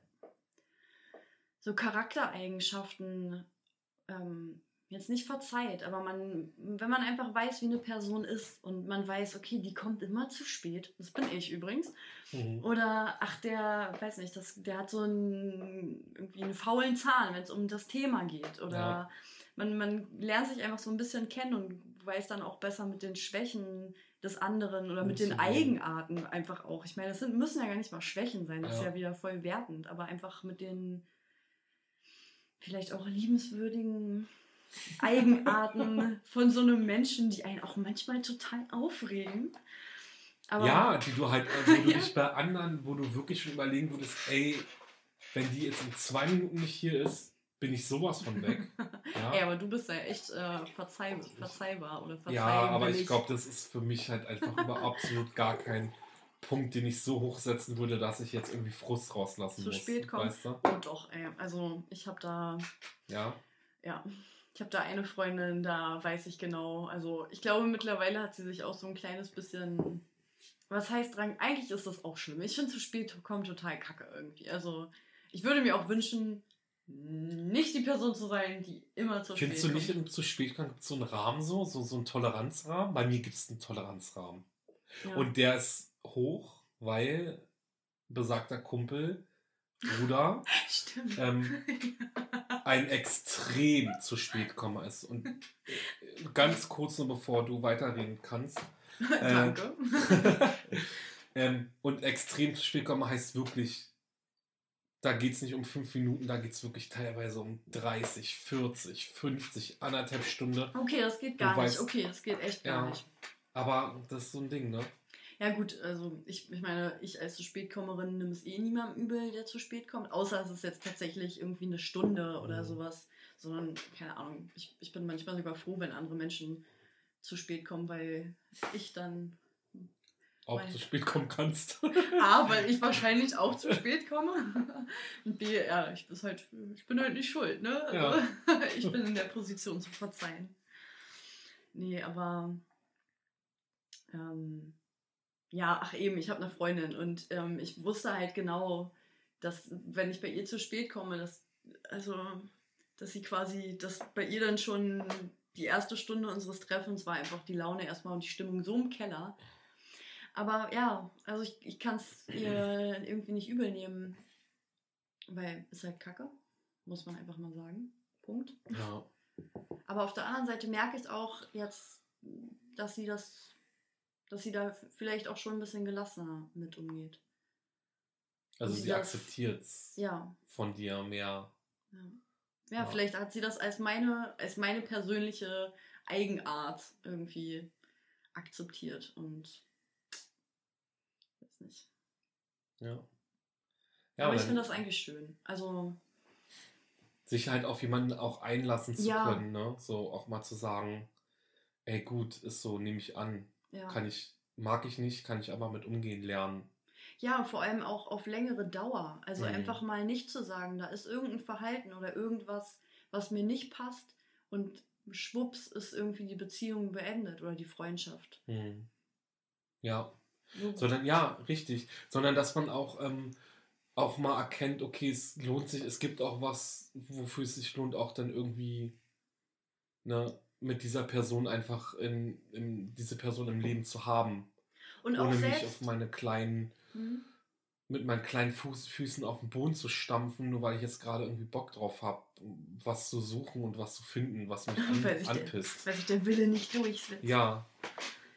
so Charaktereigenschaften ähm, jetzt nicht verzeiht, aber man, wenn man einfach weiß, wie eine Person ist und man weiß, okay, die kommt immer zu spät, das bin ich übrigens, mhm. oder ach, der, weiß nicht, das, der hat so einen, irgendwie einen faulen Zahn, wenn es um das Thema geht. Oder Ja. man, man lernt sich einfach so ein bisschen kennen und weiß dann auch besser mit den Schwächen des anderen oder mit den. Eigenarten einfach auch. Ich meine, das sind, müssen ja gar nicht mal Schwächen sein, das ist Ja. ja wieder voll wertend, aber einfach mit den vielleicht auch liebenswürdigen Eigenarten von so einem Menschen, die einen auch manchmal total aufregen. Aber ja, die du halt, äh, wo du Ja. dich bei anderen, wo du wirklich schon überlegen würdest, ey, wenn die jetzt in zwei Minuten nicht hier ist, bin ich sowas von weg. Ja, Ey, aber du bist ja echt äh, verzeih verzeihbar oder verzeihbar. ja aber ich glaube, das ist für mich halt einfach über absolut gar kein Punkt, den ich so hochsetzen würde, dass ich jetzt irgendwie Frust rauslassen Zu muss. spät kommt. Weißt du? Oh doch, ey. Also ich habe da, Ja. ja, ich habe da eine Freundin, da weiß ich genau. Also ich glaube, mittlerweile hat sie sich auch so ein kleines bisschen. Was heißt dran? Eigentlich ist das auch schlimm. Ich finde zu spät kommen total kacke irgendwie. Also ich würde mir auch wünschen, nicht die Person zu sein, die immer zu Findest spät du nicht kommt. im zu spät kommen, gibt es so einen Rahmen so, so, so einen Toleranzrahmen? Bei mir gibt es einen Toleranzrahmen. Ja. Und der ist hoch, weil besagter Kumpel, Bruder, ähm, ein extrem zu spät Komma ist. Und äh, ganz kurz nur bevor du weiterreden kannst. Danke. ähm, und extrem zu spät Komma heißt wirklich, da geht es nicht um fünf Minuten, da geht es wirklich teilweise um 30, 40, 50, anderthalb Stunden. Okay, das geht gar nicht. weißt- Okay, das geht echt gar Ja. nicht. Aber das ist so ein Ding, ne? Ja gut, also ich, ich meine, ich als zu Spätkommerin nehme es eh niemandem übel, der zu spät kommt, außer es ist jetzt tatsächlich irgendwie eine Stunde oder Mhm. sowas, sondern keine Ahnung, ich, ich bin manchmal sogar froh, wenn andere Menschen zu spät kommen, weil ich dann, Auch zu spät kommen kannst. A, weil ich wahrscheinlich auch zu spät komme und B, ja, ich, bin halt, ich bin halt nicht schuld, ne? Also, Ja. ich bin in der Position zu verzeihen. Nee, aber ähm, ja, ach eben, ich habe eine Freundin und ähm, ich wusste halt genau, dass, wenn ich bei ihr zu spät komme, dass, also, dass sie quasi, dass bei ihr dann schon die erste Stunde unseres Treffens war einfach die Laune erstmal und die Stimmung so im Keller. Aber ja, also ich, ich kann es ihr irgendwie nicht übel nehmen, weil es halt kacke, muss man einfach mal sagen. Punkt. Ja. Aber auf der anderen Seite merke ich auch jetzt, dass sie das, dass sie da vielleicht auch schon ein bisschen gelassener mit umgeht. Also sie das- akzeptiert es Ja. von dir mehr. Ja. Ja, Ja. vielleicht hat sie das als meine, als meine persönliche Eigenart irgendwie akzeptiert und weiß nicht. Ja. Aber ich finde das eigentlich schön. Also, sich halt auf jemanden auch einlassen zu Ja. können, ne? So auch mal zu sagen, ey gut, ist so, nehme ich an. Ja. Kann ich, mag ich nicht, kann ich aber mit umgehen lernen. Ja, vor allem auch auf längere Dauer. Also Mhm. einfach mal nicht zu sagen, da ist irgendein Verhalten oder irgendwas, was mir nicht passt und schwupps ist irgendwie die Beziehung beendet oder die Freundschaft. Hm. Ja. So, Sondern, ja, richtig. Sondern, dass man auch, ähm, auch mal erkennt, okay, es lohnt sich, es gibt auch was, wofür es sich lohnt, auch dann irgendwie ne, mit dieser Person einfach in, in diese Person im Leben zu haben. und auch ohne mich selbst. auf meine kleinen, Hm? mit meinen kleinen Fuß, Füßen auf den Boden zu stampfen, nur weil ich jetzt gerade irgendwie Bock drauf habe, was zu suchen und was zu finden, was mich an, weil, sich der, anpisst. weil sich der Wille nicht durchsetzt. Ja,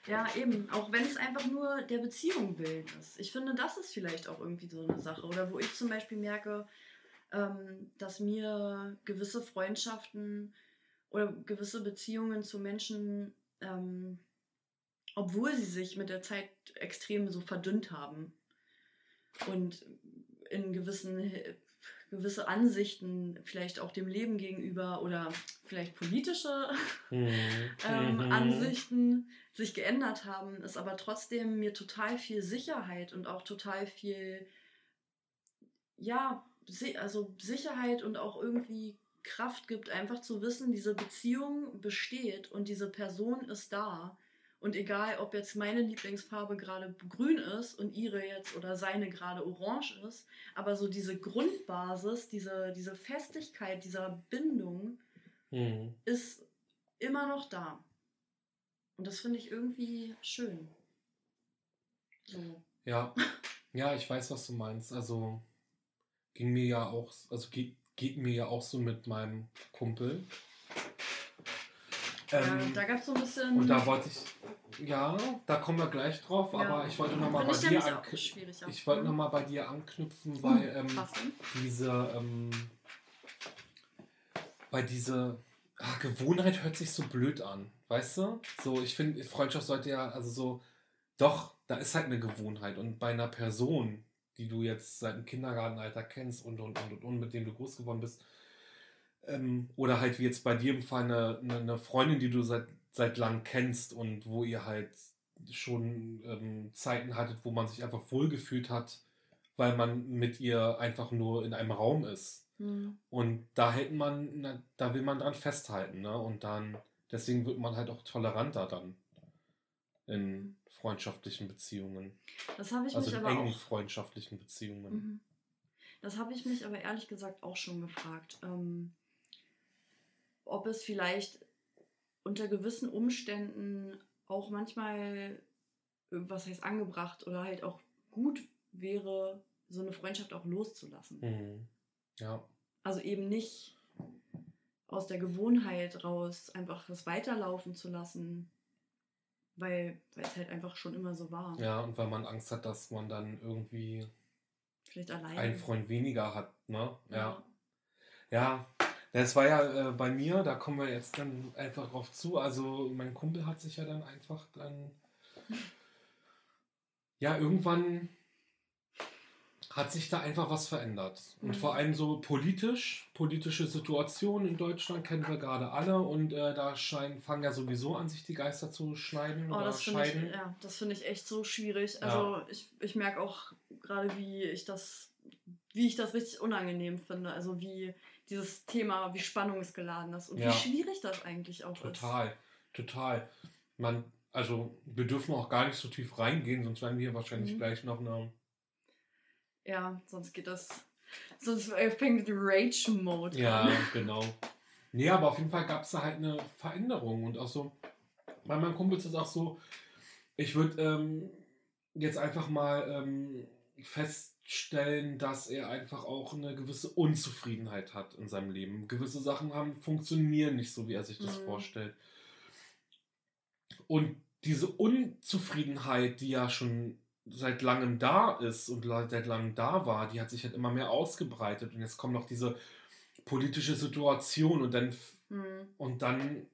Ja, eben. Auch wenn es einfach nur der Beziehung willen ist. Ich finde, das ist vielleicht auch irgendwie so eine Sache. Oder wo ich zum Beispiel merke, ähm, dass mir gewisse Freundschaften oder gewisse Beziehungen zu Menschen, ähm, obwohl sie sich mit der Zeit extrem so verdünnt haben und in gewissen gewisse Ansichten vielleicht auch dem Leben gegenüber oder vielleicht politische Mhm. ähm, Mhm. Ansichten sich geändert haben, ist aber trotzdem mir total viel Sicherheit und auch total viel, ja, also Sicherheit und auch irgendwie Kraft gibt, einfach zu wissen, diese Beziehung besteht und diese Person ist da. Und egal, ob jetzt meine Lieblingsfarbe gerade grün ist und ihre jetzt oder seine gerade orange ist, aber so diese Grundbasis, diese, diese Festigkeit dieser Bindung, Mhm. ist immer noch da. Und das finde ich irgendwie schön. So. Ja, ja, ich weiß, was du meinst. Also ging mir ja auch, also geht, geht mir ja auch so mit meinem Kumpel. ja, Ähm, da gab es so ein bisschen. und da wollte ich, ja, da kommen wir gleich drauf, Ja. aber ich wollte nochmal bei dir. Ich wollte Mhm. nochmal bei dir anknüpfen, weil ähm, diese, ähm, weil diese ah, Gewohnheit hört sich so blöd an, weißt du? So, ich finde, Freundschaft sollte ja, also so, doch, da ist halt eine Gewohnheit und bei einer Person, die du jetzt seit dem Kindergartenalter kennst und und und und, und mit dem du groß geworden bist, ähm, oder halt wie jetzt bei dir im Fall eine, eine, eine Freundin, die du seit, seit lang kennst und wo ihr halt schon ähm, Zeiten hattet, wo man sich einfach wohlgefühlt hat, weil man mit ihr einfach nur in einem Raum ist. Mhm. Und da hält man, na, da will man dran festhalten, ne? Und dann, deswegen wird man halt auch toleranter dann in freundschaftlichen Beziehungen. Das habe ich Also mich in aber engen auch. freundschaftlichen Beziehungen. Mhm. Das habe ich mich aber ehrlich gesagt auch schon gefragt. Ähm, ob es vielleicht unter gewissen Umständen auch manchmal, äh, was heißt angebracht oder halt auch gut wäre, so eine Freundschaft auch loszulassen. Mhm. Ja. Also eben nicht aus der Gewohnheit raus einfach das weiterlaufen zu lassen, weil, es halt einfach schon immer so war. ja, und weil man Angst hat, dass man dann irgendwie Vielleicht alleine. einen Freund weniger hat, ne? Ja. Ja. Ja, das war ja äh, bei mir, da kommen wir jetzt dann einfach drauf zu. Also mein Kumpel hat sich ja dann einfach dann, ja, irgendwann hat sich da einfach was verändert. Und Mhm. vor allem so politisch, politische Situationen in Deutschland kennen wir gerade alle und äh, da scheinen, fangen ja sowieso an, sich die Geister zu schneiden Oh, oder das finde ich, scheiden. ja, das finde ich echt so schwierig. Ja. Also ich, ich merke auch gerade, wie ich das, wie ich das richtig unangenehm finde. Also wie dieses Thema, wie spannungsgeladen ist und Ja. wie schwierig das eigentlich auch ist. Total, total. Man, also wir dürfen auch gar nicht so tief reingehen, sonst werden wir wahrscheinlich Mhm. gleich noch eine Ja, sonst geht das Sonst äh, fängt die Rage-Mode Ja, an. genau. Nee, aber auf jeden Fall gab es da halt eine Veränderung und auch so, bei meinem Kumpel ist es auch so, ich würde ähm, jetzt einfach mal ähm, feststellen, dass er einfach auch eine gewisse Unzufriedenheit hat in seinem Leben. Gewisse Sachen haben, funktionieren nicht so, wie er sich das Mhm. vorstellt. Und diese Unzufriedenheit, die ja schon seit langem da ist und seit langem da war, die hat sich halt immer mehr ausgebreitet. Und jetzt kommt noch diese politische Situation und dann f- Hm. und dann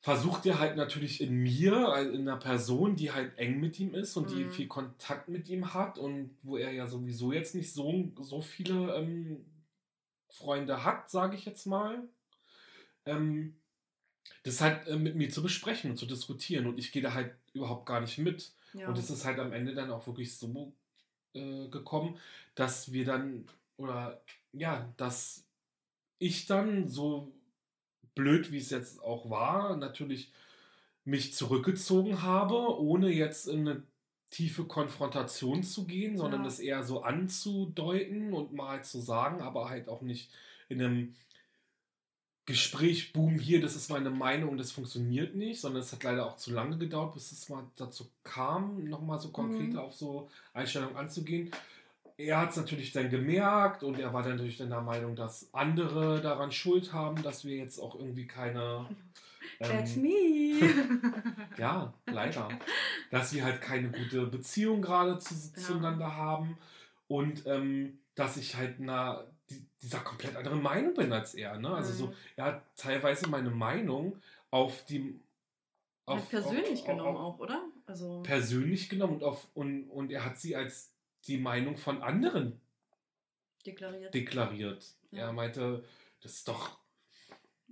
versucht er halt natürlich in mir, also in einer Person, die halt eng mit ihm ist und die Mhm. viel Kontakt mit ihm hat und wo er ja sowieso jetzt nicht so, so viele ähm, Freunde hat, sage ich jetzt mal, ähm, das halt äh, mit mir zu besprechen und zu diskutieren. Und ich gehe da halt überhaupt gar nicht mit. Ja. Und es ist halt am Ende dann auch wirklich so äh, gekommen, dass wir dann, oder ja, dass ich dann so blöd, wie es jetzt auch war, natürlich mich zurückgezogen habe, ohne jetzt in eine tiefe Konfrontation zu gehen, sondern Ja. es eher so anzudeuten und mal zu sagen, aber halt auch nicht in einem Gespräch, boom, hier, das ist meine Meinung, das funktioniert nicht, sondern es hat leider auch zu lange gedauert, bis es mal dazu kam, nochmal so konkret Mhm. auf so Einstellungen anzugehen. Er hat es natürlich dann gemerkt und er war dann natürlich dann der Meinung, dass andere daran Schuld haben, dass wir jetzt auch irgendwie keine. That's ähm, me. ja, leider. Dass wir halt keine gute Beziehung gerade zu, Ja. zueinander haben und ähm, dass ich halt na, die, dieser komplett anderen Meinung bin als er. Ne? Also so, Mhm. er hat teilweise meine Meinung auf die. Hat persönlich auf- genommen auf- auch, oder? Also. Persönlich genommen und, auf, und, und er hat sie als die Meinung von anderen deklariert. deklariert. Ja. Er meinte, das ist doch,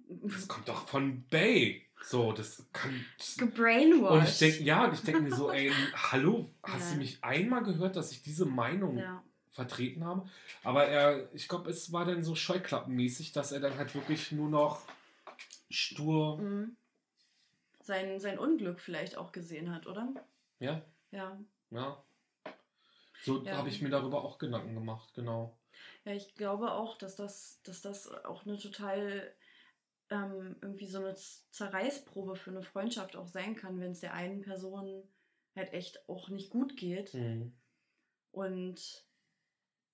das kommt doch von Bay. So, das kann. Gebrainwashed. und ich denke, ja, und ich denke mir so, ey, hallo, hast Ja. du mich einmal gehört, dass ich diese Meinung Ja. Vertreten habe? Aber er, ich glaube, es war dann so scheuklappenmäßig, dass er dann halt wirklich nur noch stur, Mhm. Sein, sein Unglück vielleicht auch gesehen hat, oder? ja, Ja. ja. So Ja. habe ich mir darüber auch Gedanken gemacht, genau. Ja, ich glaube auch, dass das, dass das auch eine total ähm, irgendwie so eine Zerreißprobe für eine Freundschaft auch sein kann, wenn es der einen Person halt echt auch nicht gut geht Mhm. und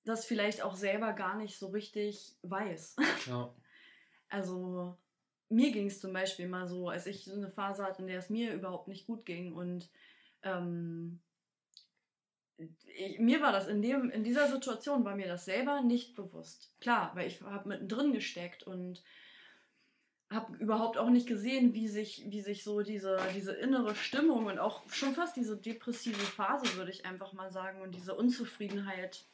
das vielleicht auch selber gar nicht so richtig weiß. Ja. Also mir ging es zum Beispiel mal so, als ich so eine Phase hatte, in der es mir überhaupt nicht gut ging und ähm, ich, mir war das in, dem, in dieser Situation, war mir das selber nicht bewusst. Klar, weil ich habe mittendrin gesteckt und habe überhaupt auch nicht gesehen, wie sich, wie sich so diese, diese innere Stimmung und auch schon fast diese depressive Phase, würde ich einfach mal sagen, und diese Unzufriedenheit,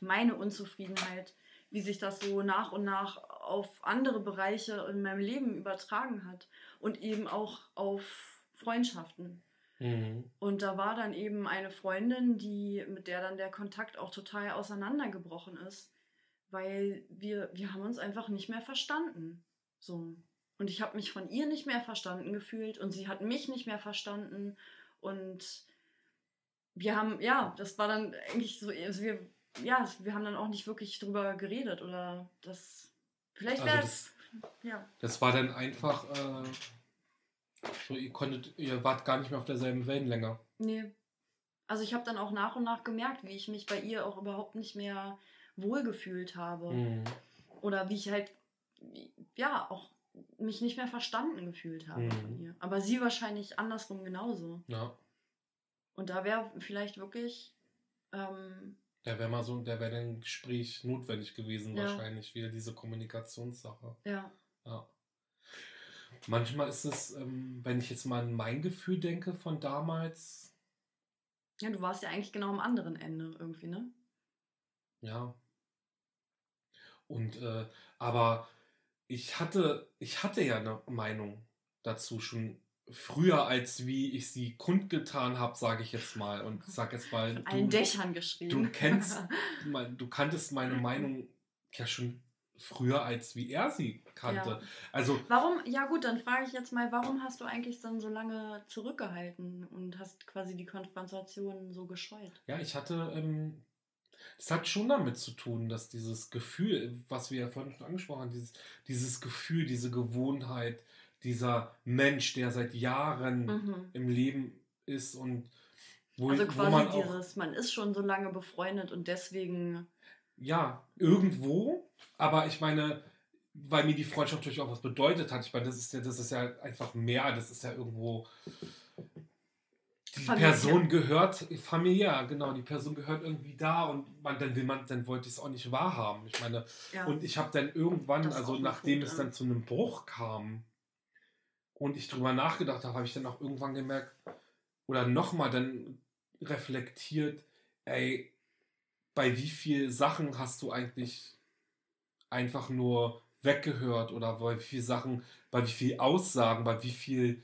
meine Unzufriedenheit, wie sich das so nach und nach auf andere Bereiche in meinem Leben übertragen hat und eben auch auf Freundschaften. Mhm. Und da war dann eben eine Freundin, die, mit der dann der Kontakt auch total auseinandergebrochen ist, weil wir, wir haben uns einfach nicht mehr verstanden. So. Und ich habe mich von ihr nicht mehr verstanden gefühlt und sie hat mich nicht mehr verstanden. Und wir haben, ja, das war dann eigentlich so, also wir, ja, wir haben dann auch nicht wirklich drüber geredet oder das, vielleicht Also wäre das- es, ja, Das war dann einfach, äh, so, ihr konntet, ihr wart gar nicht mehr auf derselben Wellenlänge. Nee. Also ich habe dann auch nach und nach gemerkt, wie ich mich bei ihr auch überhaupt nicht mehr wohlgefühlt habe. Mhm. Oder wie ich halt, ja, auch mich nicht mehr verstanden gefühlt habe Mhm. von ihr. Aber sie wahrscheinlich andersrum genauso. Ja, Und da wäre vielleicht wirklich, ähm, da wäre mal so, da wäre ein Gespräch notwendig gewesen, Ja. wahrscheinlich, wieder diese Kommunikationssache. ja, Ja. Manchmal ist es, ähm, wenn ich jetzt mal an mein Gefühl denke von damals, ja, du warst ja eigentlich genau am anderen Ende irgendwie, ne? ja. Und, äh, aber ich hatte, ich hatte ja eine Meinung dazu schon früher, als wie ich sie kundgetan habe, sage ich jetzt mal. Und sag jetzt mal, Von allen Dächern geschrieben. du kennst, du kanntest meine Meinung ja schon früher, als wie er sie kannte. Ja. Also, Warum, ja gut, dann frage ich jetzt mal, warum hast du eigentlich dann so lange zurückgehalten und hast quasi die Konfrontation so gescheut? ja, ich hatte, ähm, Das hat schon damit zu tun, dass dieses Gefühl, was wir ja vorhin schon angesprochen haben, dieses, dieses Gefühl, diese Gewohnheit, dieser Mensch, der seit Jahren Mhm. im Leben ist und wo, Also wo quasi man auch, dieses, man ist schon so lange befreundet und deswegen. ja, irgendwo, aber ich meine, weil mir die Freundschaft natürlich auch was bedeutet hat. Ich meine, das ist ja, das ist ja einfach mehr, das ist ja irgendwo. Die Familie. Person gehört familiär, genau, die Person gehört irgendwie da und man, dann will man, dann wollte ich es auch nicht wahrhaben. Ich meine, Ja. und ich habe dann irgendwann, Das also auch nachdem es dann zu einem Bruch kam und ich drüber nachgedacht habe, habe ich dann auch irgendwann gemerkt, oder nochmal dann reflektiert, ey, bei wie viel Sachen hast du eigentlich einfach nur weggehört oder bei wie viel Sachen, bei wie viel Aussagen, bei wie viel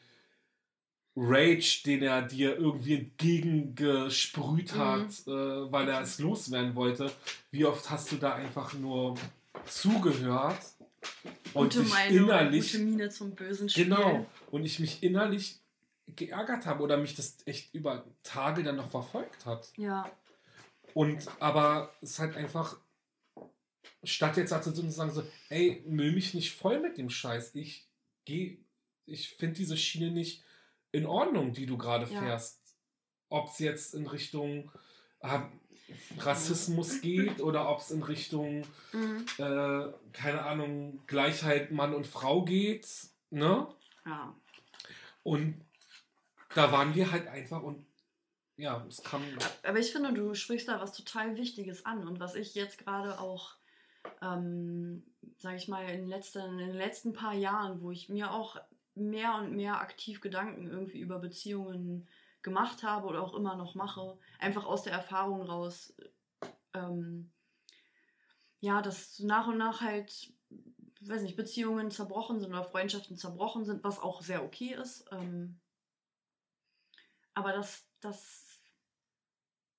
Rage, den er dir irgendwie entgegengesprüht Mhm. hat, äh, weil er es loswerden wollte. Wie oft hast du da einfach nur zugehört und gute Meinung, innerlich gute Miene zum bösen Spiel. Genau. Und ich mich innerlich geärgert habe oder mich das echt über Tage dann noch verfolgt hat. Ja, Und aber es ist halt einfach, statt jetzt dazu zu sagen, so, ey, müll mich nicht voll mit dem Scheiß. Ich gehe, ich finde diese Schiene nicht in Ordnung, die du gerade Ja. fährst. Ob es jetzt in Richtung äh, Rassismus geht oder ob es in Richtung mhm. äh, keine Ahnung, Gleichheit Mann und Frau geht, ne? ja. Und da waren wir halt einfach und ja, es kam. Aber ich finde, du sprichst da was total Wichtiges an und was ich jetzt gerade auch, ähm, sage ich mal, in den, letzten, in den letzten paar Jahren, wo ich mir auch mehr und mehr aktiv Gedanken irgendwie über Beziehungen gemacht habe oder auch immer noch mache, einfach aus der Erfahrung raus, ähm, ja, dass nach und nach halt, weiß nicht, Beziehungen zerbrochen sind oder Freundschaften zerbrochen sind, was auch sehr okay ist. Ähm, aber das, das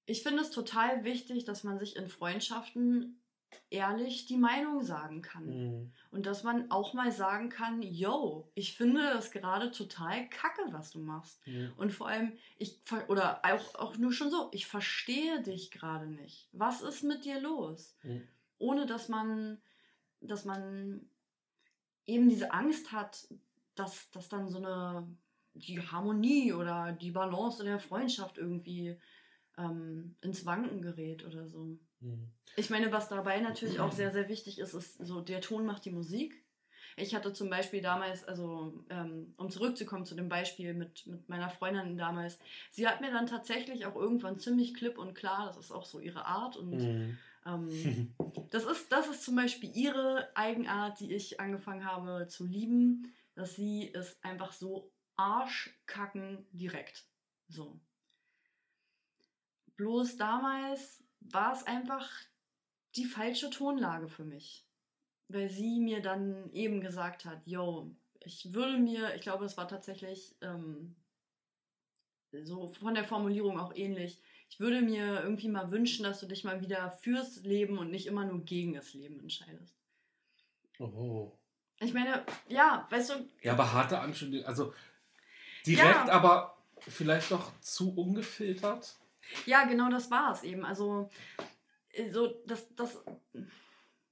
ich finde es total wichtig, dass man sich in Freundschaften ehrlich die Meinung sagen kann. Mhm. Und dass man auch mal sagen kann, yo, ich finde das gerade total kacke, was du machst. Mhm. Und vor allem, ich, oder auch, auch nur schon so, ich verstehe dich gerade nicht. Was ist mit dir los? Mhm. Ohne dass man, dass man eben diese Angst hat, dass, dass dann so eine, die Harmonie oder die Balance in der Freundschaft irgendwie ähm, ins Wanken gerät oder so. Mhm. Ich meine, was dabei natürlich auch sehr, sehr wichtig ist, ist so, der Ton macht die Musik. Ich hatte zum Beispiel damals, also ähm, um zurückzukommen zu dem Beispiel mit, mit meiner Freundin damals, sie hat mir dann tatsächlich auch irgendwann ziemlich klipp und klar, das ist auch so ihre Art und Mhm. ähm, das, ist, das ist zum Beispiel ihre Eigenart, die ich angefangen habe zu lieben, dass sie ist einfach so arschkacken direkt. So. Bloß damals war es einfach die falsche Tonlage für mich. Weil sie mir dann eben gesagt hat, yo, ich würde mir, ich glaube, es war tatsächlich ähm, so von der Formulierung auch ähnlich, ich würde mir irgendwie mal wünschen, dass du dich mal wieder fürs Leben und nicht immer nur gegen das Leben entscheidest. Oh. Ich meine, ja, weißt du, Ja, aber harte Anschuldigung, also direkt, Ja. aber vielleicht noch zu ungefiltert. Ja, genau das war es eben. Also, äh, so, das, das,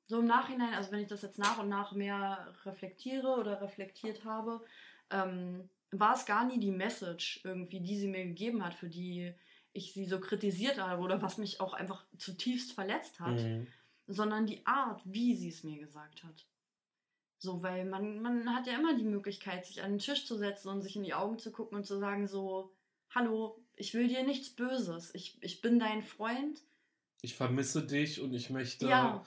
so im Nachhinein, also wenn ich das jetzt nach und nach mehr reflektiere oder reflektiert habe, ähm, war es gar nie die Message irgendwie, die sie mir gegeben hat, für die ich sie so kritisiert habe oder was mich auch einfach zutiefst verletzt hat, Mhm. sondern die Art, wie sie es mir gesagt hat. So, weil man, man hat ja immer die Möglichkeit, sich an den Tisch zu setzen und sich in die Augen zu gucken und zu sagen so, hallo, ich will dir nichts Böses, ich, ich bin dein Freund. Ich vermisse dich und ich möchte Ja.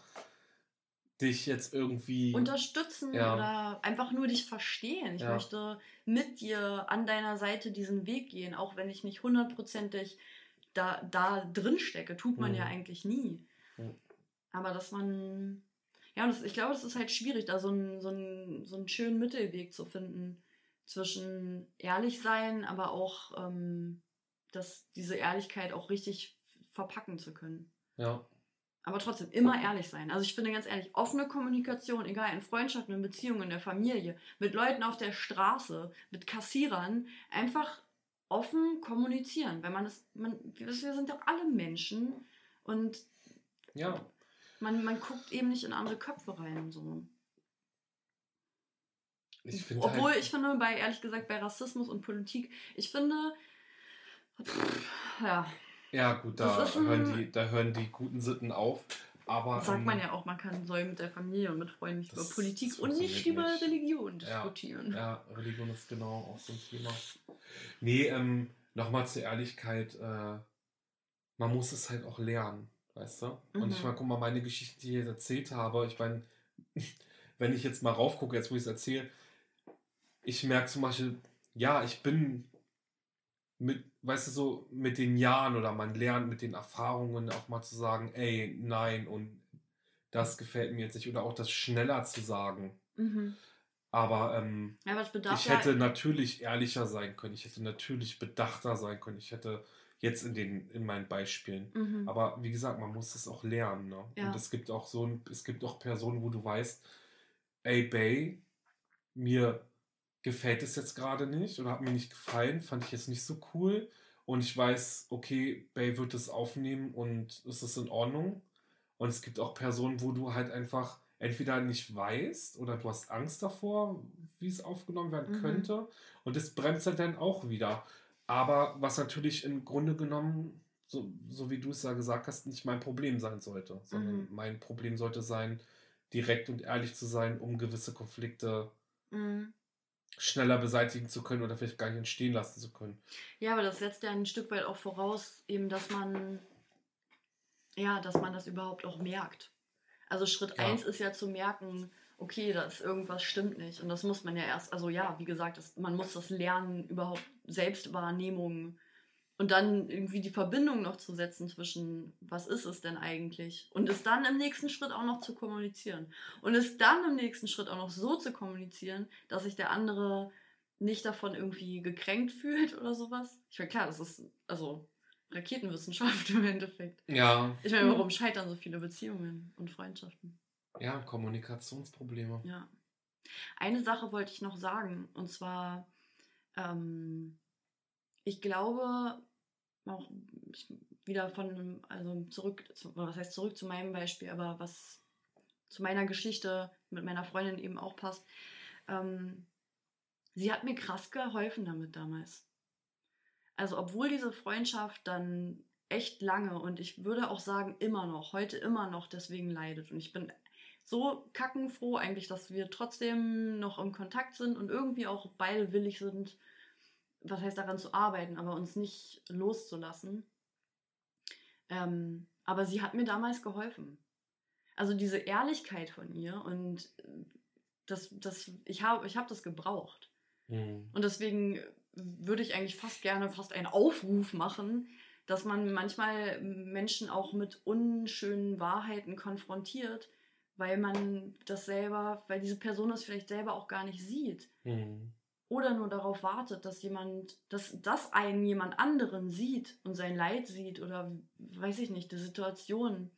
dich jetzt irgendwie. unterstützen Ja. oder einfach nur dich verstehen. Ich Ja. möchte mit dir an deiner Seite diesen Weg gehen, auch wenn ich nicht hundertprozentig da, da drin stecke. Tut man Mhm. ja eigentlich nie. Mhm. Aber dass man, ja, das, ich glaube, es ist halt schwierig, da so einen, so, einen, so einen schönen Mittelweg zu finden zwischen ehrlich sein, aber auch ähm, das, diese Ehrlichkeit auch richtig verpacken zu können. ja. Aber trotzdem immer ehrlich sein. Also ich finde ganz ehrlich, offene Kommunikation, egal in Freundschaften, in Beziehungen, in der Familie, mit Leuten auf der Straße, mit Kassierern, einfach offen kommunizieren. Weil man ist, man, wir sind doch alle Menschen und Ja. Man, man guckt eben nicht in andere Köpfe rein. So. Ich Obwohl, halt, ich finde, bei, ehrlich gesagt, bei Rassismus und Politik, ich finde, ja, ja gut, da hören, die, da hören die guten Sitten auf. Aber sagt ähm, man ja auch, man kann soll mit der Familie und mit Freunden nicht über Politik und nicht über nicht. Religion Ja. diskutieren. Ja, Religion ist genau auch so ein Thema. Nee, ähm, nochmal zur Ehrlichkeit, äh, man muss es halt auch lernen, weißt du? Und ich Mhm. meine, guck mal, meine Geschichten, die ich jetzt erzählt habe, ich meine, wenn ich jetzt mal raufgucke, jetzt wo ich es erzähle, ich merke zum Beispiel, ja, ich bin mit, weißt du, so mit den Jahren oder man lernt mit den Erfahrungen auch mal zu sagen, ey, nein, und das gefällt mir jetzt nicht, oder auch das schneller zu sagen. Mhm. Aber ähm, Ja, aber ich hätte ja, natürlich ehrlicher sein können. Ich hätte natürlich bedachter sein können. Ich hätte jetzt in den in meinen Beispielen. mhm. Aber wie gesagt, man muss es auch lernen. Ne? Ja. Und es gibt auch so ein- es gibt auch Personen, wo du weißt, ey Bay, mir gefällt es jetzt gerade nicht oder hat mir nicht gefallen, fand ich jetzt nicht so cool. Und ich weiß, okay, Bay wird es aufnehmen und es ist in Ordnung. Und es gibt auch Personen, wo du halt einfach entweder nicht weißt oder du hast Angst davor, wie es aufgenommen werden Mhm. könnte. Und das bremst halt dann auch wieder. Aber was natürlich im Grunde genommen, so, so wie du es ja gesagt hast, nicht mein Problem sein sollte, sondern Mhm. mein Problem sollte sein, direkt und ehrlich zu sein, um gewisse Konflikte Mhm. Schneller beseitigen zu können oder vielleicht gar nicht entstehen lassen zu können. Ja, aber das setzt ja ein Stück weit auch voraus, eben, dass man, ja, dass man das überhaupt auch merkt. Also Schritt Ja. eins ist ja zu merken, okay, da ist irgendwas stimmt nicht. Und das muss man ja erst, also ja, wie gesagt, das, man muss das lernen, überhaupt Selbstwahrnehmung und dann irgendwie die Verbindung noch zu setzen zwischen, was ist es denn eigentlich? Und es dann im nächsten Schritt auch noch zu kommunizieren. Und es dann im nächsten Schritt auch noch so zu kommunizieren, dass sich der andere nicht davon irgendwie gekränkt fühlt oder sowas. Ich meine, klar, das ist also Raketenwissenschaft im Endeffekt. Ja, Ich meine, warum scheitern so viele Beziehungen und Freundschaften? ja, Kommunikationsprobleme. Ja. Eine Sache wollte ich noch sagen, und zwar, ähm, ich glaube, auch wieder von, also zurück, was heißt zurück zu meinem Beispiel, aber was zu meiner Geschichte mit meiner Freundin eben auch passt. Ähm, sie hat mir krass geholfen damit damals. Also, obwohl diese Freundschaft dann echt lange und ich würde auch sagen, immer noch, heute immer noch deswegen leidet. Und ich bin so kackenfroh eigentlich, dass wir trotzdem noch im Kontakt sind und irgendwie auch beide willig sind, was heißt daran zu arbeiten, aber uns nicht loszulassen. Ähm, aber sie hat mir damals geholfen. Also diese Ehrlichkeit von ihr und äh, das, das, ich habe ich hab das gebraucht. Mhm. Und deswegen würde ich eigentlich fast gerne fast einen Aufruf machen, dass man manchmal Menschen auch mit unschönen Wahrheiten konfrontiert, weil man das selber, weil diese Person das vielleicht selber auch gar nicht sieht. Mhm. Oder nur darauf wartet, dass jemand, dass, dass einen jemand anderen sieht und sein Leid sieht oder weiß ich nicht, die Situation.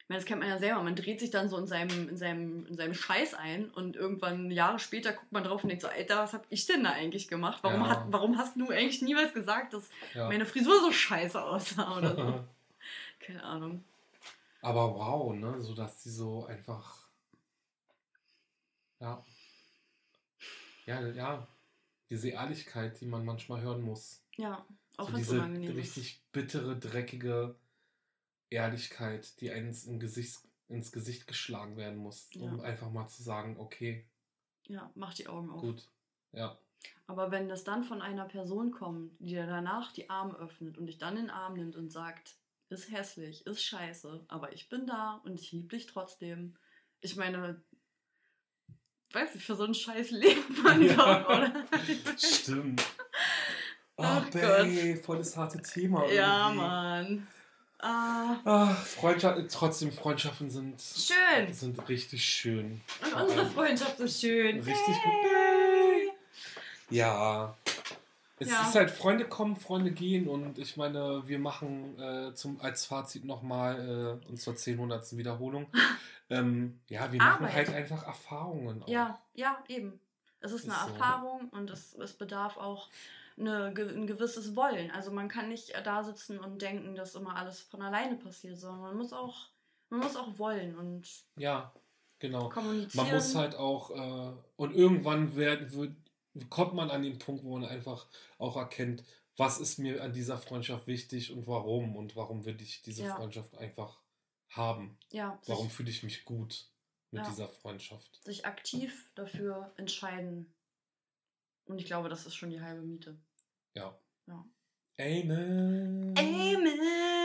Ich meine, das kennt man ja selber. Man dreht sich dann so in seinem, in seinem, in seinem Scheiß ein und irgendwann Jahre später guckt man drauf und denkt so, Alter, was hab ich denn da eigentlich gemacht? Warum, Ja. hat, warum hast du eigentlich niemals gesagt, dass Ja. meine Frisur so scheiße aussah oder so? Keine Ahnung. Aber wow, ne? So dass die so einfach. Ja. Ja, ja. Diese Ehrlichkeit, die man manchmal hören muss. Ja, auch so wenn es unangenehm ist. richtig bittere, dreckige Ehrlichkeit, die eins im Gesicht, ins Gesicht geschlagen werden muss, um Ja. einfach mal zu sagen, okay, Ja, mach die Augen auf. gut. Ja. Aber wenn das dann von einer Person kommt, die dir danach die Arme öffnet und dich dann in den Arm nimmt und sagt, ist hässlich, ist scheiße, aber ich bin da und ich liebe dich trotzdem. Ich meine, weiß ich, für so einen Scheiß lebt man Ja. doch, oder? Stimmt. Ach Ach, Gott. Babe, voll das harte Thema. ja, irgendwie. Mann. Ah, Ach, Freundschaft, trotzdem, Freundschaften sind, schön. sind richtig schön. Und unsere Freundschaft ist schön. Richtig hey. Ja. Es Ja. ist halt, Freunde kommen, Freunde gehen und ich meine, wir machen äh, zum, als Fazit nochmal äh, uns zur 1000. Wiederholung. ähm, ja, wir machen Arbeit. halt einfach Erfahrungen. Auch. Ja, ja, eben. Es ist eine Ist so. Erfahrung und es, es bedarf auch eine, ein gewisses Wollen. Also man kann nicht da sitzen und denken, dass immer alles von alleine passiert, sondern man muss auch, man muss auch wollen und Ja, genau. kommunizieren. Man muss halt auch, äh, und irgendwann wird, wird, kommt man an den Punkt, wo man einfach auch erkennt, was ist mir an dieser Freundschaft wichtig und warum und warum will ich diese Ja. Freundschaft einfach haben. ja, Warum fühle ich mich gut mit Ja. dieser Freundschaft? sich aktiv dafür entscheiden. Und ich glaube, das ist schon die halbe Miete. Ja. Ja. Amen. Amen.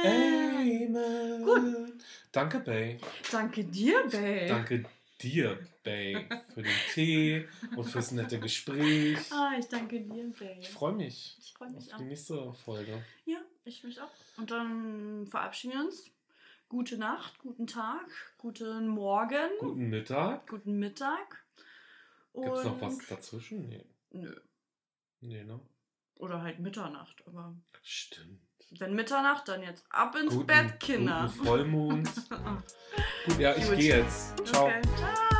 Amen. Gut. Danke, Bay. Danke dir, Babe. Danke dir, Bay, für den Tee und fürs nette Gespräch. Ah, ich danke dir, Babe. Ich freue mich Ich freue mich auf auch. die nächste Folge. Ja, ich mich auch. Und dann verabschieden wir uns. Gute Nacht, guten Tag, guten Morgen, Guten Mittag. guten Mittag. Gibt es noch was dazwischen? Nee. Nö. Nee, ne? Oder halt Mitternacht. Aber Stimmt. wenn Mitternacht, dann jetzt ab ins Guten- Bett, Kinder. Guten Vollmond. Gut, ja, ich gehe jetzt. Ciao. Okay, ciao.